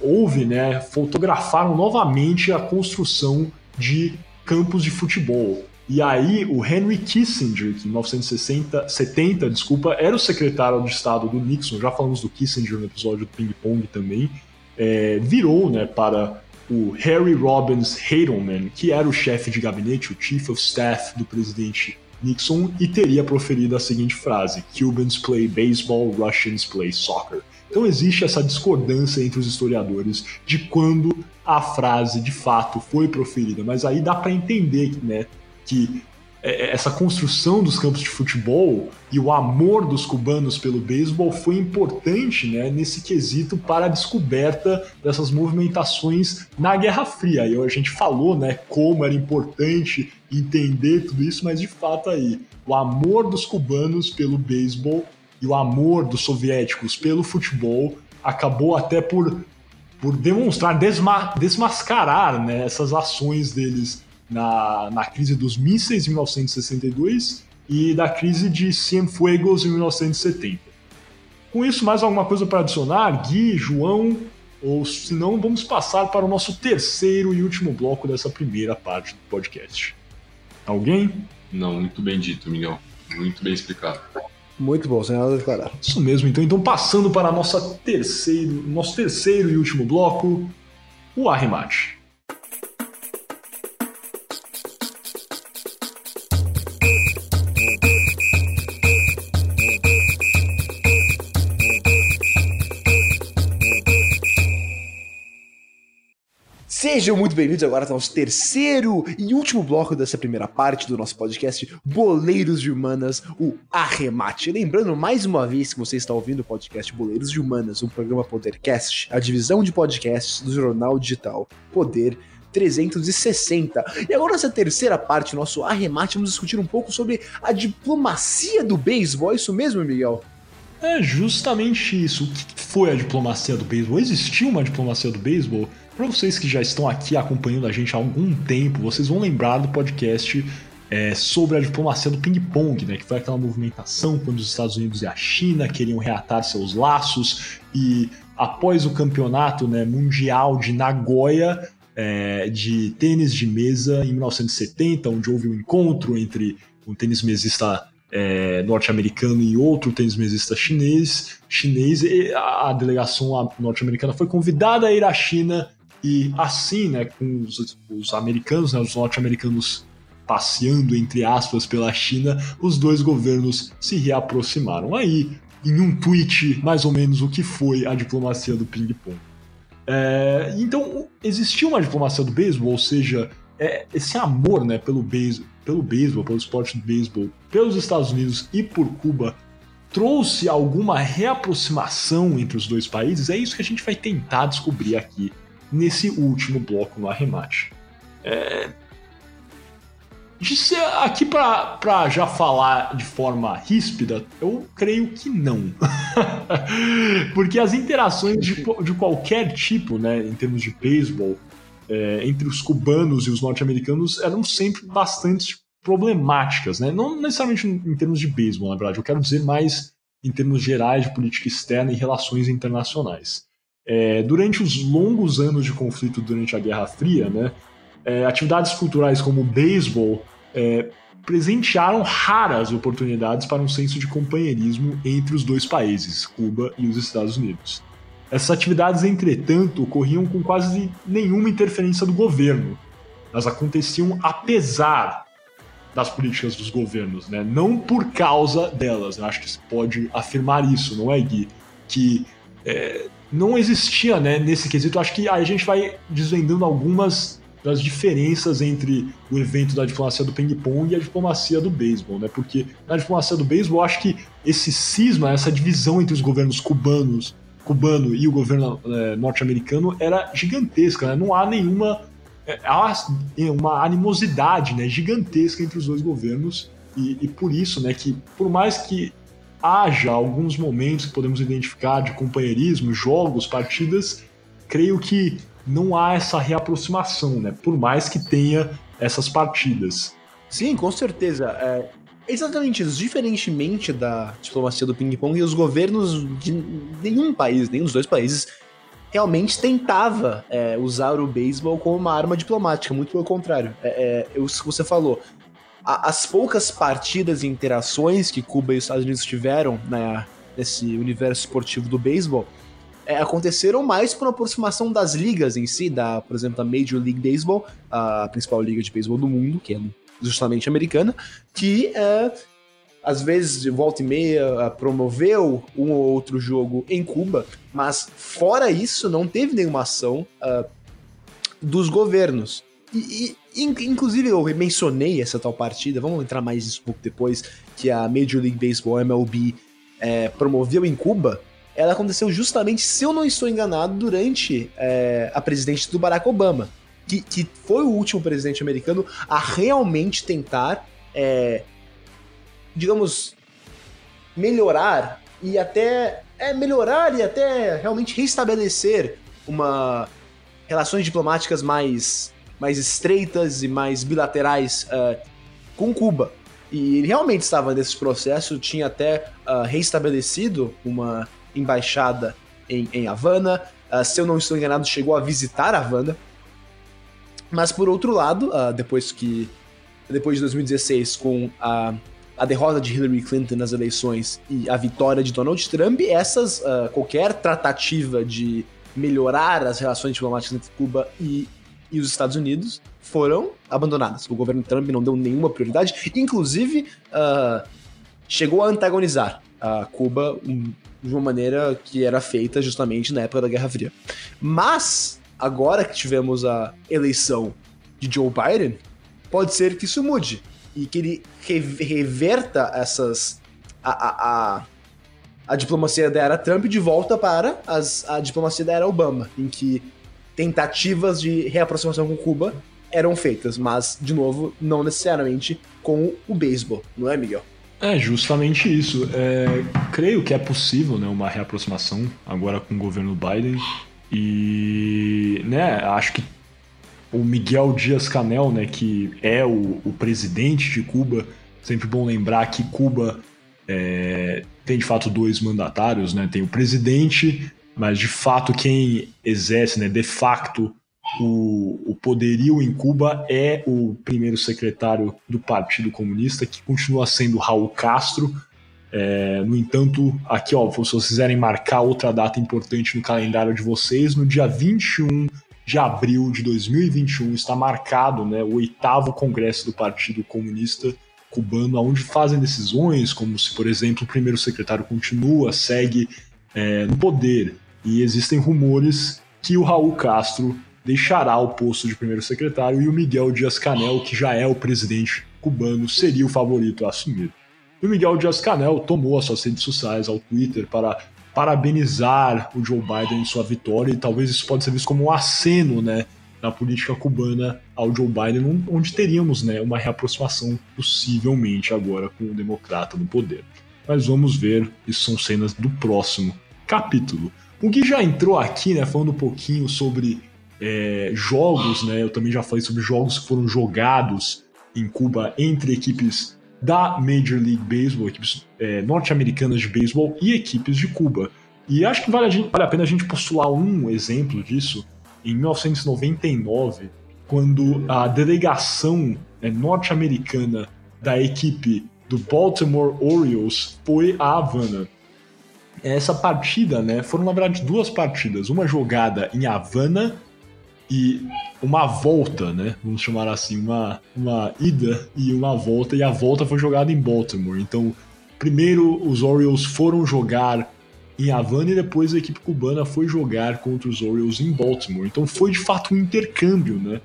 houve, né, fotografaram novamente a construção de campos de futebol. E aí o Henry Kissinger, que em 1970, desculpa, era o secretário de Estado do Nixon, já falamos do Kissinger no episódio do Ping Pong também, é, virou né, para o Harry Robbins Heidelman, que era o chefe de gabinete, o Chief of Staff do presidente Nixon, e teria proferido a seguinte frase: Cubans play baseball, Russians play soccer. Então existe essa discordância entre os historiadores de quando a frase de fato foi proferida, mas aí dá para entender né, que é, é, essa construção dos campos de futebol e o amor dos cubanos pelo beisebol foi importante né, nesse quesito para a descoberta dessas movimentações na Guerra Fria. E a gente falou né, como era importante entender tudo isso, mas de fato aí, o amor dos cubanos pelo beisebol e o amor dos soviéticos pelo futebol acabou até por, por demonstrar, desma, desmascarar né, essas ações deles na, na crise dos mísseis em 1962 e da crise de Cienfuegos em 1970. Com isso, mais alguma coisa para adicionar? Gui, João, ou se não, vamos passar para o nosso terceiro e último bloco dessa primeira parte do podcast. Alguém? Não, muito bem dito, Miguel. Muito bem explicado. Muito bom, sem nada a declarar. Isso mesmo, então, então passando para nossa terceiro, nosso terceiro e último bloco, o arremate. Sejam muito bem-vindos agora ao nosso terceiro e último bloco dessa primeira parte do nosso podcast Boleiros de Humanas, o Arremate. Lembrando mais uma vez que você está ouvindo o podcast Boleiros de Humanas, um programa Podercast, a divisão de podcasts do jornal digital Poder 360. E agora nessa terceira parte, nosso arremate, vamos discutir um pouco sobre a diplomacia do beisebol. É isso mesmo, Miguel? É justamente isso. O que foi a diplomacia do beisebol? Existiu uma diplomacia do beisebol? Para vocês que já estão aqui acompanhando a gente há algum tempo, vocês vão lembrar do podcast é, sobre a diplomacia do ping-pong, né? Que foi aquela movimentação quando os Estados Unidos e a China queriam reatar seus laços e após o campeonato né, mundial de Nagoya é, de tênis de mesa em 1970, onde houve um encontro entre um tênis mesista é, norte-americano e outro tênis mesista chinês, chinês e a delegação norte-americana foi convidada a ir à China e assim, né, com os, os americanos, né, os norte-americanos passeando, entre aspas, pela China, os dois governos se reaproximaram. Aí, em um tweet, mais ou menos o que foi a diplomacia do ping-pong. É, então, existiu uma diplomacia do beisebol, ou seja, é, esse amor né, pelo beisebol, pelo beisebol, pelo esporte do beisebol, pelos Estados Unidos e por Cuba, trouxe alguma reaproximação entre os dois países? É isso que a gente vai tentar descobrir aqui nesse último bloco no arremate. É... Aqui para já falar de forma ríspida, eu creio que não. Porque as interações de, de, qualquer tipo, né, em termos de beisebol, é, entre os cubanos e os norte-americanos eram sempre bastante problemáticas, né? Não necessariamente em termos de beisebol, na verdade, eu quero dizer mais em termos gerais de política externa e relações internacionais. É, durante os longos anos de conflito durante a Guerra Fria, né, é, atividades culturais como o beisebol é, presentearam raras oportunidades para um senso de companheirismo entre os dois países, Cuba e os Estados Unidos. Essas atividades, entretanto, ocorriam com quase nenhuma interferência do governo. Elas aconteciam apesar das políticas dos governos, né? não por causa delas. Eu acho que se pode afirmar isso, não é, Gui? Que é, não existia, né, nesse quesito. Acho que a gente vai desvendando algumas das diferenças entre o evento da diplomacia do ping-pong e a diplomacia do beisebol, né? Porque na diplomacia do beisebol, acho que esse cisma, essa divisão entre os governos cubanos, cubano e o governo é, norte-americano era gigantesca, né? Não há nenhuma é, há uma animosidade, né, gigantesca entre os dois governos e, e por isso, né, que por mais que haja alguns momentos que podemos identificar de companheirismo, jogos, partidas, creio que não há essa reaproximação, né? Por mais que tenha essas partidas. Sim, com certeza. É, exatamente isso. Diferentemente da diplomacia do ping-pong, os governos de nenhum país, nenhum dos dois países, realmente tentava é, usar o beisebol como uma arma diplomática. Muito pelo contrário. É, é, isso que você falou. A, as poucas partidas e interações que Cuba e os Estados Unidos tiveram né, nesse universo esportivo do beisebol é, aconteceram mais por aproximação das ligas em si, da, por exemplo, da Major League Baseball, a principal liga de beisebol do mundo, que é justamente americana, que é, às vezes, volta e meia, promoveu um ou outro jogo em Cuba, mas fora isso, não teve nenhuma ação uh, dos governos. E, e, inclusive, eu mencionei essa tal partida, vamos entrar mais nisso um pouco depois, que a Major League Baseball, MLB, é, promoveu em Cuba, ela aconteceu justamente, se eu não estou enganado, durante é, a presidente do Barack Obama, que, que foi o último presidente americano a realmente tentar, é, digamos, melhorar e até é melhorar e até realmente restabelecer uma relações diplomáticas mais mais estreitas e mais bilaterais uh, com Cuba. E ele realmente estava nesse processo, tinha até uh, restabelecido uma embaixada em, em Havana. Uh, se eu não estou enganado, chegou a visitar Havana. Mas por outro lado, depois que. Depois de 2016, com a, a derrota de Hillary Clinton nas eleições e a vitória de Donald Trump, essas. Qualquer tratativa de melhorar as relações diplomáticas entre Cuba e, e os Estados Unidos foram abandonadas. O governo Trump não deu nenhuma prioridade, inclusive chegou a antagonizar a Cuba de uma maneira que era feita justamente na época da Guerra Fria. Mas, agora que tivemos a eleição de Joe Biden, pode ser que isso mude e que ele reverta essas. a, a, a, a diplomacia da era Trump de volta para as, a diplomacia da era Obama, em que tentativas de reaproximação com Cuba eram feitas, mas, de novo, não necessariamente com o beisebol, não é, Miguel? É justamente isso. É, creio que é possível né, uma reaproximação agora com o governo Biden. E né, acho que o Miguel Dias Canel, né, que é o, o presidente de Cuba, sempre bom lembrar que Cuba é, tem de fato dois mandatários, né? Tem o presidente, mas de fato quem exerce, né, de facto o, o poderio em Cuba é o primeiro secretário do Partido Comunista, que continua sendo Raul Castro. É, no entanto, aqui, ó, se vocês quiserem marcar outra data importante no calendário de vocês, no dia 21 de abril de 2021 está marcado né, o oitavo congresso do Partido Comunista Cubano, onde fazem decisões, como se, por exemplo, o primeiro secretário continua, segue é, no poder. E existem rumores que o Raul Castro deixará o posto de primeiro secretário e o Miguel Dias-Canel, que já é o presidente cubano, seria o favorito a assumir. E o Miguel Dias-Canel tomou as suas redes sociais, ao Twitter, para parabenizar o Joe Biden em sua vitória e talvez isso pode ser visto como um aceno, né, na política cubana ao Joe Biden, onde teríamos, né, uma reaproximação possivelmente agora com o democrata no poder. Mas vamos ver, isso são cenas do próximo capítulo. O que já entrou aqui, né, falando um pouquinho sobre é, jogos, né? Eu também já falei sobre jogos que foram jogados em Cuba entre equipes da Major League Baseball, equipes é, norte-americanas de beisebol e equipes de Cuba. E acho que vale a, gente, vale a pena a gente postular um exemplo disso em 1999, quando a delegação é, norte-americana da equipe do Baltimore Orioles foi a Havana. Essa partida, né, foram na verdade duas partidas, uma jogada em Havana e uma volta, né? Vamos chamar assim, uma, uma ida e uma volta, e a volta foi jogada em Baltimore. Então, primeiro os Orioles foram jogar em Havana e depois a equipe cubana foi jogar contra os Orioles em Baltimore. Então foi de fato um intercâmbio, né?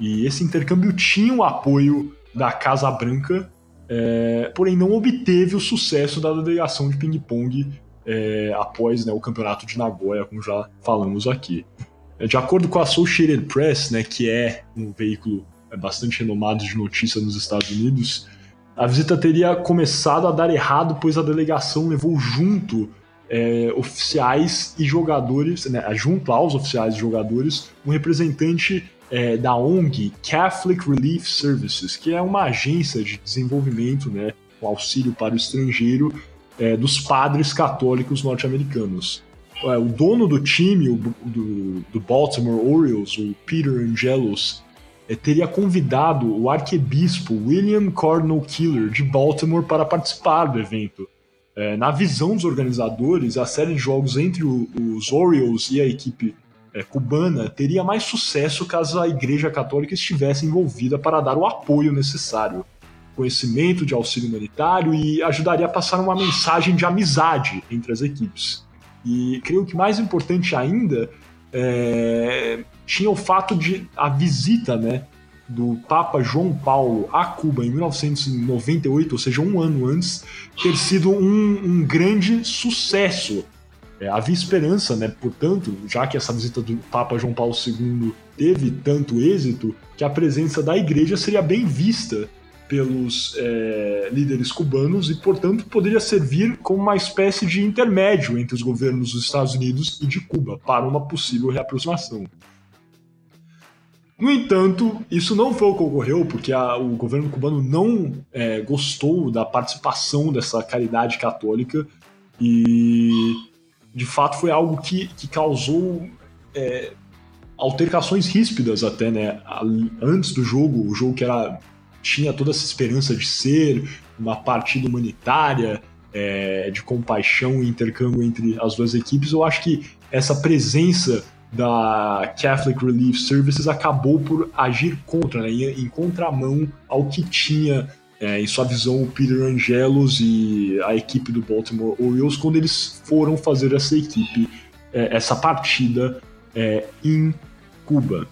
E esse intercâmbio tinha o apoio da Casa Branca, é, porém não obteve o sucesso da delegação de ping-pong é, após né, o campeonato de Nagoya, como já falamos aqui. É, de acordo com a Associated Press, né, que é um veículo é, bastante renomado de notícia nos Estados Unidos, a visita teria começado a dar errado, pois a delegação levou junto é, oficiais e jogadores, né, junto aos oficiais e jogadores, um representante é, da ONG Catholic Relief Services, que é uma agência de desenvolvimento, né, auxílio para o estrangeiro é, dos padres católicos norte-americanos. É, o dono do time o, do, do, Baltimore Orioles, o Peter Angelos, é, teria convidado o arquebispo William Cardinal Killer de Baltimore para participar do evento. É, na visão dos organizadores, a série de jogos entre o, os Orioles e a equipe é, cubana teria mais sucesso caso a Igreja Católica estivesse envolvida para dar o apoio necessário, conhecimento de auxílio humanitário e ajudaria a passar uma mensagem de amizade entre as equipes. E creio que mais importante ainda é, tinha o fato de a visita, né, do Papa João Paulo a Cuba em 1998, ou seja, um ano antes, ter sido um, um grande sucesso. É, havia esperança, né? Portanto, já que essa visita do Papa João Paulo II teve tanto êxito, que a presença da igreja seria bem vista pelos é, líderes cubanos e, portanto, poderia servir como uma espécie de intermédio entre os governos dos Estados Unidos e de Cuba para uma possível reaproximação. No entanto, isso não foi o que ocorreu, porque a, o governo cubano não é, gostou da participação dessa caridade católica e, de fato, foi algo que, que causou é, altercações ríspidas até, né? Antes do jogo, o jogo que era tinha toda essa esperança de ser uma partida humanitária, é, de compaixão e intercâmbio entre as duas equipes, eu acho que essa presença da Catholic Relief Services acabou por agir contra, né, em, contramão ao que tinha é, em sua visão o Peter Angelos e a equipe do Baltimore Orioles quando eles foram fazer essa equipe, é, essa partida é, em Cuba.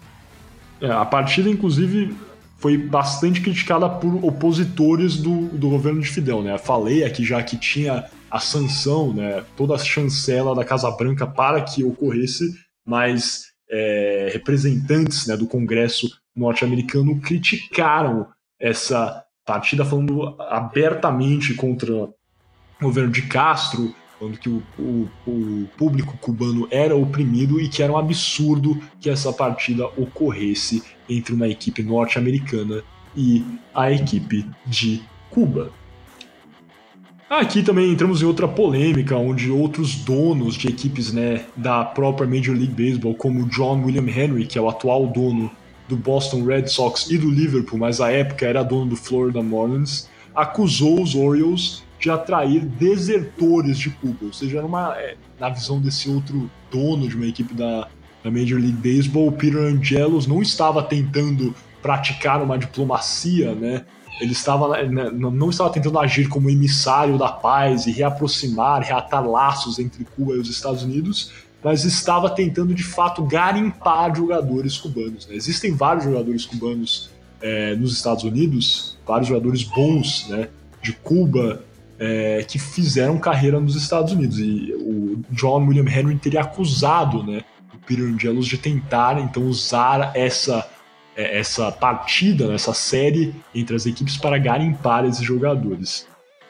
É, a partida, inclusive, foi bastante criticada por opositores do, do governo de Fidel. Né? Falei aqui já que tinha a sanção, né, toda a chancela da Casa Branca para que ocorresse mas é, representantes né, do Congresso norte-americano criticaram essa partida, falando abertamente contra o governo de Castro, falando que o, o, o, público cubano era oprimido e que era um absurdo que essa partida ocorresse entre uma equipe norte-americana e a equipe de Cuba. Aqui também entramos em outra polêmica, onde outros donos de equipes né, da própria Major League Baseball, como John William Henry, que é o atual dono do Boston Red Sox e do Liverpool, mas à época era dono do Florida Marlins, acusou os Orioles de atrair desertores de Cuba. Ou seja, era uma, é, na visão desse outro dono de uma equipe da, da Major League Baseball, o Peter Angelos não estava tentando praticar uma diplomacia, né? Ele estava, né, não estava tentando agir como emissário da paz e reaproximar, reatar laços entre Cuba e os Estados Unidos, mas estava tentando de fato garimpar jogadores cubanos. Né? Existem vários jogadores cubanos é, nos Estados Unidos, vários jogadores bons né, de Cuba é, que fizeram carreira nos Estados Unidos. E o John William Henry teria acusado né, o Peter Angelos de tentar então usar essa é, essa partida, né, essa série entre as equipes para garimpar esses jogadores.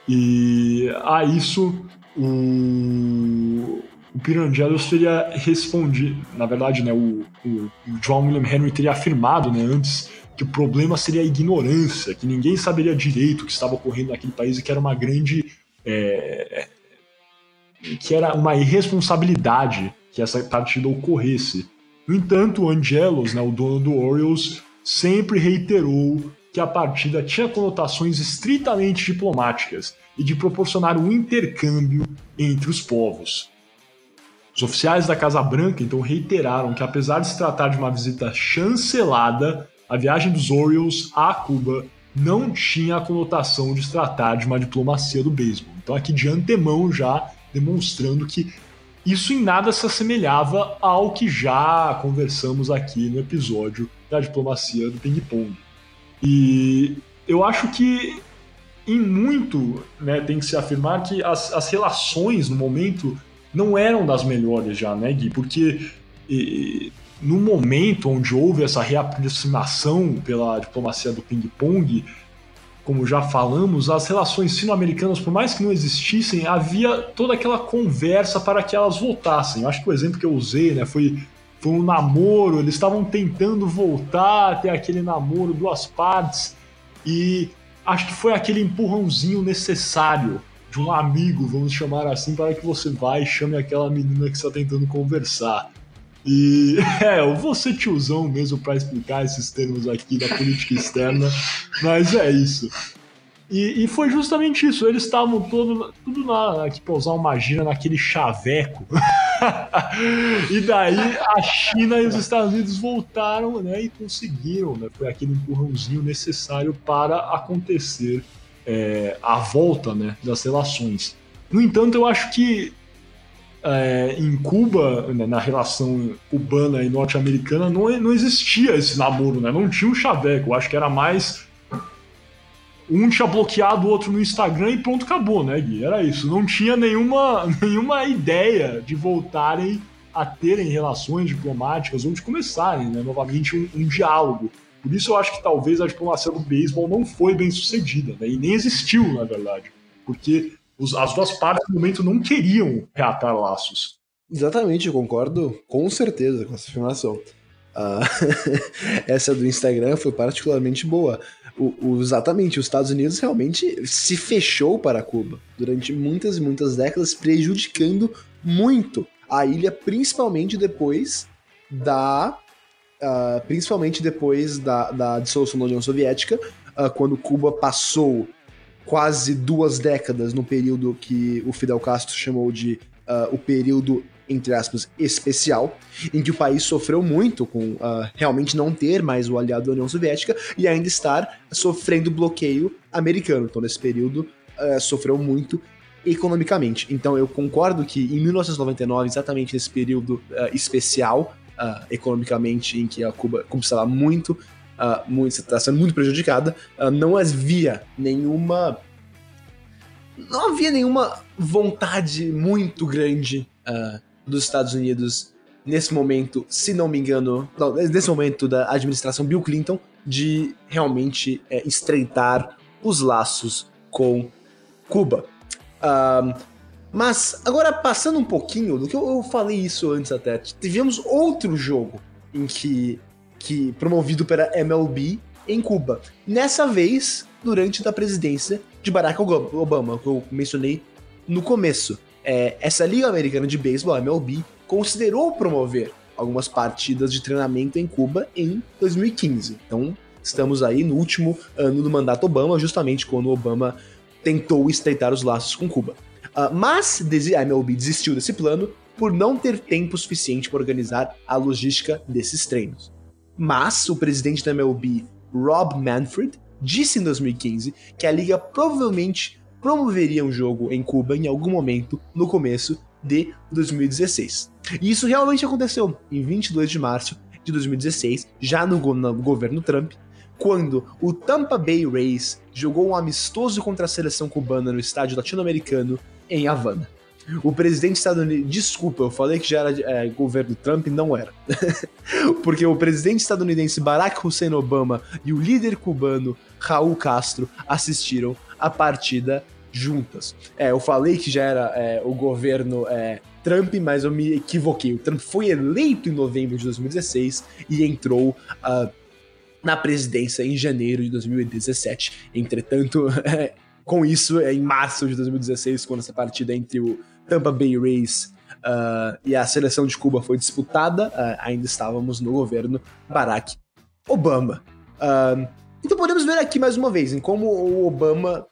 E a isso o, o Pirangelos teria respondido, na verdade, né, o, o, John William Henry teria afirmado né, antes que o problema seria a ignorância, que ninguém saberia direito o que estava ocorrendo naquele país e que era uma grande. É, que era uma irresponsabilidade que essa partida ocorresse. No entanto, o Angelos, né, o dono do Orioles, sempre reiterou que a partida tinha conotações estritamente diplomáticas e de proporcionar um intercâmbio entre os povos. Os oficiais da Casa Branca então reiteraram que, apesar de se tratar de uma visita chancelada, a viagem dos Orioles a Cuba não tinha a conotação de se tratar de uma diplomacia do beisebol. Então, aqui de antemão já demonstrando que isso em nada se assemelhava ao que já conversamos aqui no episódio da diplomacia do ping-pong. E eu acho que, em muito, né, tem que se afirmar que as, as relações no momento não eram das melhores já, né, Gui? Porque e, no momento onde houve essa reaproximação pela diplomacia do ping-pong, como já falamos, as relações sino-americanas, por mais que não existissem, havia toda aquela conversa para que elas voltassem. Eu acho que o exemplo que eu usei né, foi, foi um namoro, eles estavam tentando voltar até aquele namoro, duas partes, e acho que foi aquele empurrãozinho necessário de um amigo, vamos chamar assim, para que você vá e chame aquela menina que está tentando conversar. E é, eu vou ser tiozão mesmo para explicar esses termos aqui da política externa, mas é isso. E, e foi justamente isso, eles estavam todo, tudo na, aqui para usar uma gíria naquele chaveco. e daí a China e os Estados Unidos voltaram né, e conseguiram, né, foi aquele empurrãozinho necessário para acontecer é, a volta né, das relações. No entanto, eu acho que é, em Cuba, né, na relação cubana e norte-americana, não, não existia esse namoro, né? Não tinha um chaveco. Acho que era mais. Um tinha bloqueado o outro no Instagram e pronto, acabou, né, Gui? Era isso. Não tinha nenhuma, nenhuma ideia de voltarem a terem relações diplomáticas ou de começarem né, novamente um, um diálogo. Por isso eu acho que talvez a diplomacia do beisebol não foi bem sucedida, né? E nem existiu, na verdade. Porque os, as duas partes no momento não queriam reatar laços. Exatamente, eu concordo com certeza com essa afirmação. Uh, essa do Instagram foi particularmente boa. O, o, exatamente, os Estados Unidos realmente se fechou para Cuba durante muitas e muitas décadas, prejudicando muito a ilha, principalmente depois da. Uh, principalmente depois da, da dissolução da União Soviética, uh, quando Cuba passou quase duas décadas no período que o Fidel Castro chamou de uh, o período entre aspas, especial, em que o país sofreu muito com uh, realmente não ter mais o aliado da União Soviética e ainda estar sofrendo bloqueio americano. Então, nesse período, uh, sofreu muito economicamente. Então, eu concordo que em 1999, exatamente nesse período uh, especial, economicamente, em que a Cuba, Cuba muito uh, muito, está sendo muito prejudicada, uh, não havia nenhuma. Não havia nenhuma vontade muito grande uh, dos Estados Unidos nesse momento, se não me engano, não, nesse momento da administração Bill Clinton, de realmente é, estreitar os laços com Cuba. mas agora passando um pouquinho do que eu, eu falei isso antes até, tivemos outro jogo em que que promovido pela MLB em Cuba. Nessa vez, durante a presidência de Barack Obama, que eu mencionei no começo. É, essa Liga Americana de Beisebol, MLB, considerou promover algumas partidas de treinamento em Cuba em 2015. Então, estamos aí no último ano do mandato Obama, justamente quando Obama tentou estreitar os laços com Cuba. Uh, mas a MLB desistiu desse plano por não ter tempo suficiente para organizar a logística desses treinos. Mas o presidente da MLB, Rob Manfred, disse em 2015 que a liga provavelmente promoveria um jogo em Cuba em algum momento no começo de 2016. E isso realmente aconteceu em 22 de março de 2016, já no, no governo Trump, quando o Tampa Bay Rays jogou um amistoso contra a seleção cubana no estádio latino-americano em Havana. O presidente estadunidense. Desculpa, eu falei que já era é, governo Trump, não era. Porque o presidente estadunidense Barack Hussein Obama e o líder cubano Raul Castro assistiram a partida juntas. É, eu falei que já era é, o governo é, Trump, mas eu me equivoquei. O Trump foi eleito em novembro de 2016 e entrou. Uh, na presidência em janeiro de 2017. Entretanto, com isso, é em março de 2016, quando essa partida entre o Tampa Bay Rays uh, e a seleção de Cuba foi disputada, uh, ainda estávamos no governo Barack Obama. Uh, então podemos ver aqui mais uma vez em como o Obama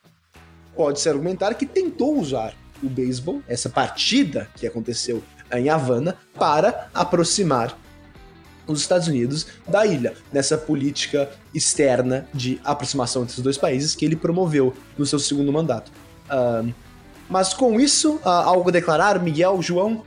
pode se argumentar que tentou usar o beisebol, essa partida que aconteceu em Havana, para aproximar os Estados Unidos da ilha, nessa política externa de aproximação entre os dois países que ele promoveu no seu segundo mandato. Uh, mas com isso, algo a declarar, Miguel, João?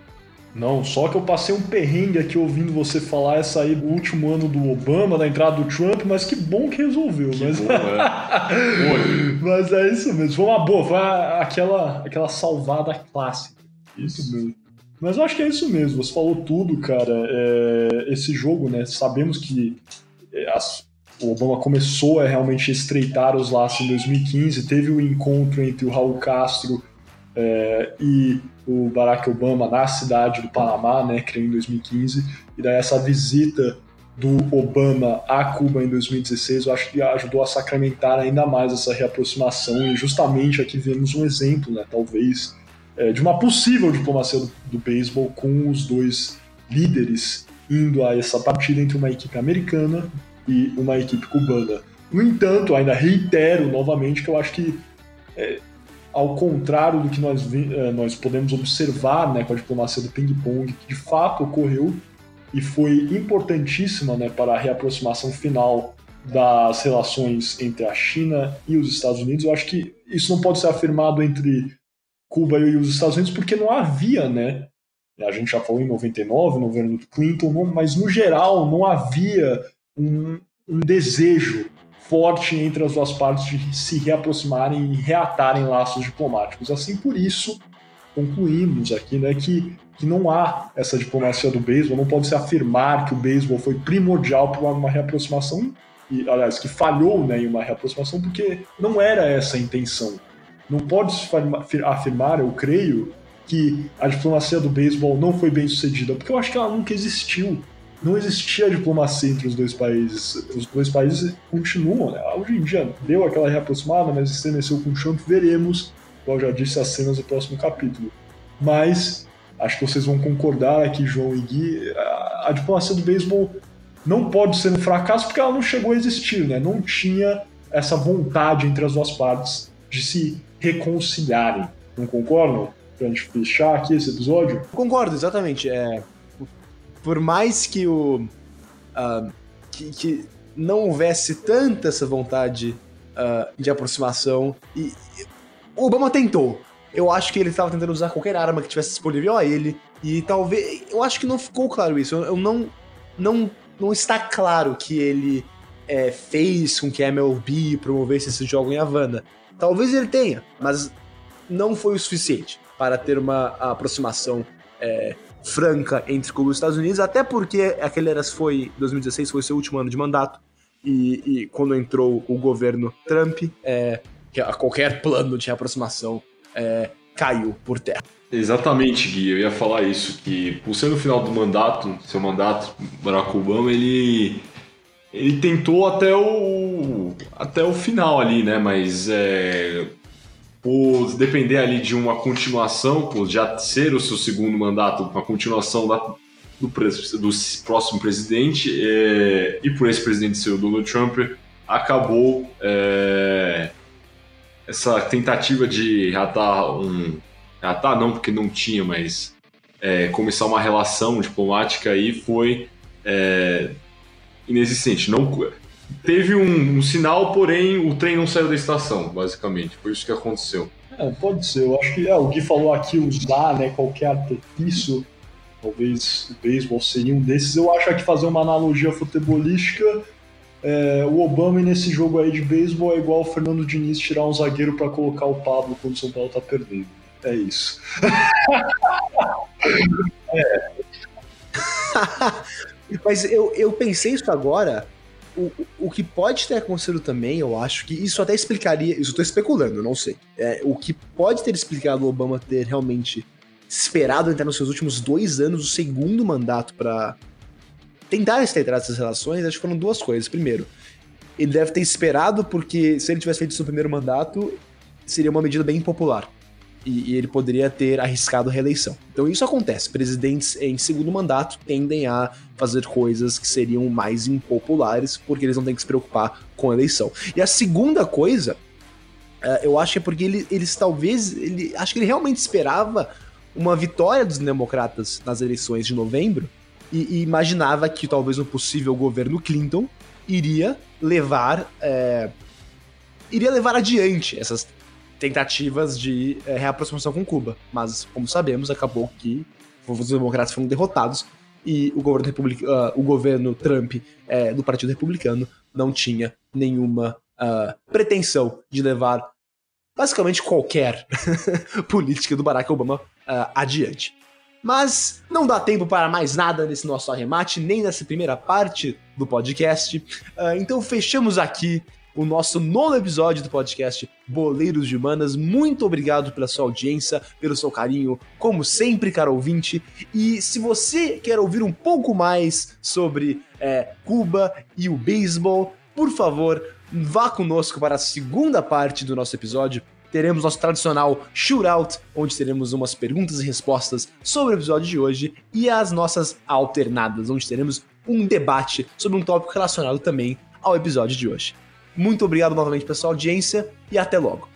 Não, só que eu passei um perrengue aqui ouvindo você falar essa aí do último ano do Obama, da entrada do Trump, mas que bom que resolveu. Que mas... bom, é. mas é isso mesmo. Foi uma boa, foi aquela, aquela salvada clássica. Isso mesmo. Mas eu acho que é isso mesmo, você falou tudo, cara. É, esse jogo, né? Sabemos que é, as, o Obama começou a realmente estreitar os laços em 2015, teve o um encontro entre o Raul Castro é, e o Barack Obama na cidade do Panamá, né, creio em 2015, e daí essa visita do Obama a Cuba em 2016, eu acho que ajudou a sacramentar ainda mais essa reaproximação e justamente aqui vemos um exemplo, né, talvez, é, de uma possível diplomacia do, do beisebol com os dois líderes indo a essa partida entre uma equipe americana e uma equipe cubana. No entanto, ainda reitero novamente que eu acho que é, ao contrário do que nós, eh, nós podemos observar né, com a diplomacia do ping-pong, que de fato ocorreu e foi importantíssima né, para a reaproximação final das relações entre a China e os Estados Unidos. Eu acho que isso não pode ser afirmado entre Cuba e os Estados Unidos, porque não havia, né? A gente já falou em 99, no governo do Clinton, mas no geral não havia um, um desejo forte entre as duas partes de se reaproximarem e reatarem laços diplomáticos. Assim, por isso, concluímos aqui né, que, que não há essa diplomacia do beisebol, não pode se afirmar que o beisebol foi primordial para uma reaproximação, e, aliás, que falhou né, em uma reaproximação, porque não era essa a intenção. Não pode se afirmar, eu creio, que a diplomacia do beisebol não foi bem sucedida, porque eu acho que ela nunca existiu não existia diplomacia entre os dois países. Os dois países continuam, né? Hoje em dia deu aquela reaproximada, mas estremeceu com o Trump, veremos, como já disse, as cenas do próximo capítulo. Mas acho que vocês vão concordar aqui, João e Gui, a, a diplomacia do beisebol não pode ser um fracasso porque ela não chegou a existir, né? Não tinha essa vontade entre as duas partes de se reconciliarem. Não concordam? Pra gente fechar aqui esse episódio? Concordo, exatamente. É, por mais que o. Uh, que, que, não houvesse tanta essa vontade uh, de aproximação, e, e, o Obama tentou. Eu acho que ele estava tentando usar qualquer arma que tivesse disponível a ele, e talvez. Eu acho que não ficou claro isso. Eu, eu não, não. Não está claro que ele é, fez com que a MLB promovesse esse jogo em Havana. Talvez ele tenha, mas não foi o suficiente para ter uma aproximação é, franca entre Cuba e os Estados Unidos, até porque aquele era, foi 2016 foi seu último ano de mandato e, e quando entrou o governo Trump, é, qualquer plano de aproximação é, caiu por terra. Exatamente, Gui. Eu ia falar isso, que por ser no final do mandato, seu mandato, Barack Obama, ele ele tentou até o até o final ali, né? Mas é, por depender ali de uma continuação, por já ser o seu segundo mandato, uma continuação da, do, do, próximo presidente, é, e por esse presidente ser o Donald Trump, acabou é, essa tentativa de reatar um. Reatar não, porque não tinha, mas é, começar uma relação diplomática aí foi é, inexistente. Não, teve um, um, sinal, porém o trem não saiu da estação, basicamente. Foi isso que aconteceu. É, pode ser. Eu acho que é, o Gui falou aqui usar né, qualquer artifício. Talvez o beisebol seria um desses. Eu acho que fazer uma analogia futebolística. É, o Obama nesse jogo aí de beisebol é igual o Fernando Diniz tirar um zagueiro para colocar o Pablo quando o São Paulo tá perdendo. É isso. é. Mas eu, eu pensei isso agora o, o que pode ter acontecido também, eu acho que isso até explicaria. Isso eu tô especulando, não sei. É, o que pode ter explicado o Obama ter realmente esperado entrar nos seus últimos dois anos, o segundo mandato, para tentar estreitar essas relações, acho que foram duas coisas. Primeiro, ele deve ter esperado, porque se ele tivesse feito isso no primeiro mandato, seria uma medida bem impopular e, e, ele poderia ter arriscado a reeleição. Então isso acontece. Presidentes em segundo mandato tendem a fazer coisas que seriam mais impopulares porque eles não têm que se preocupar com a eleição. E a segunda coisa, uh, eu acho que é porque ele, eles talvez, ele, acho que ele realmente esperava uma vitória dos democratas nas eleições de novembro e, e imaginava que talvez um possível governo Clinton iria levar é, iria levar adiante essas tentativas de é, reaproximação com Cuba. Mas, como sabemos, acabou que os democratas foram derrotados e o governo, republic, uh, o governo Trump é, do Partido Republicano não tinha nenhuma uh, pretensão de levar basicamente qualquer política do Barack Obama uh, adiante. Mas não dá tempo para mais nada nesse nosso arremate, nem nessa primeira parte do podcast. então fechamos aqui o nosso nono episódio do podcast Boleiros de Humanas. Muito obrigado pela sua audiência, pelo seu carinho, como sempre, caro ouvinte. E se você quer ouvir um pouco mais sobre é, Cuba e o beisebol, por favor, vá conosco para a segunda parte do nosso episódio. Teremos nosso tradicional shootout, onde teremos umas perguntas e respostas sobre o episódio de hoje, e as nossas alternadas, onde teremos um debate sobre um tópico relacionado também ao episódio de hoje. Muito obrigado novamente pela sua audiência e até logo.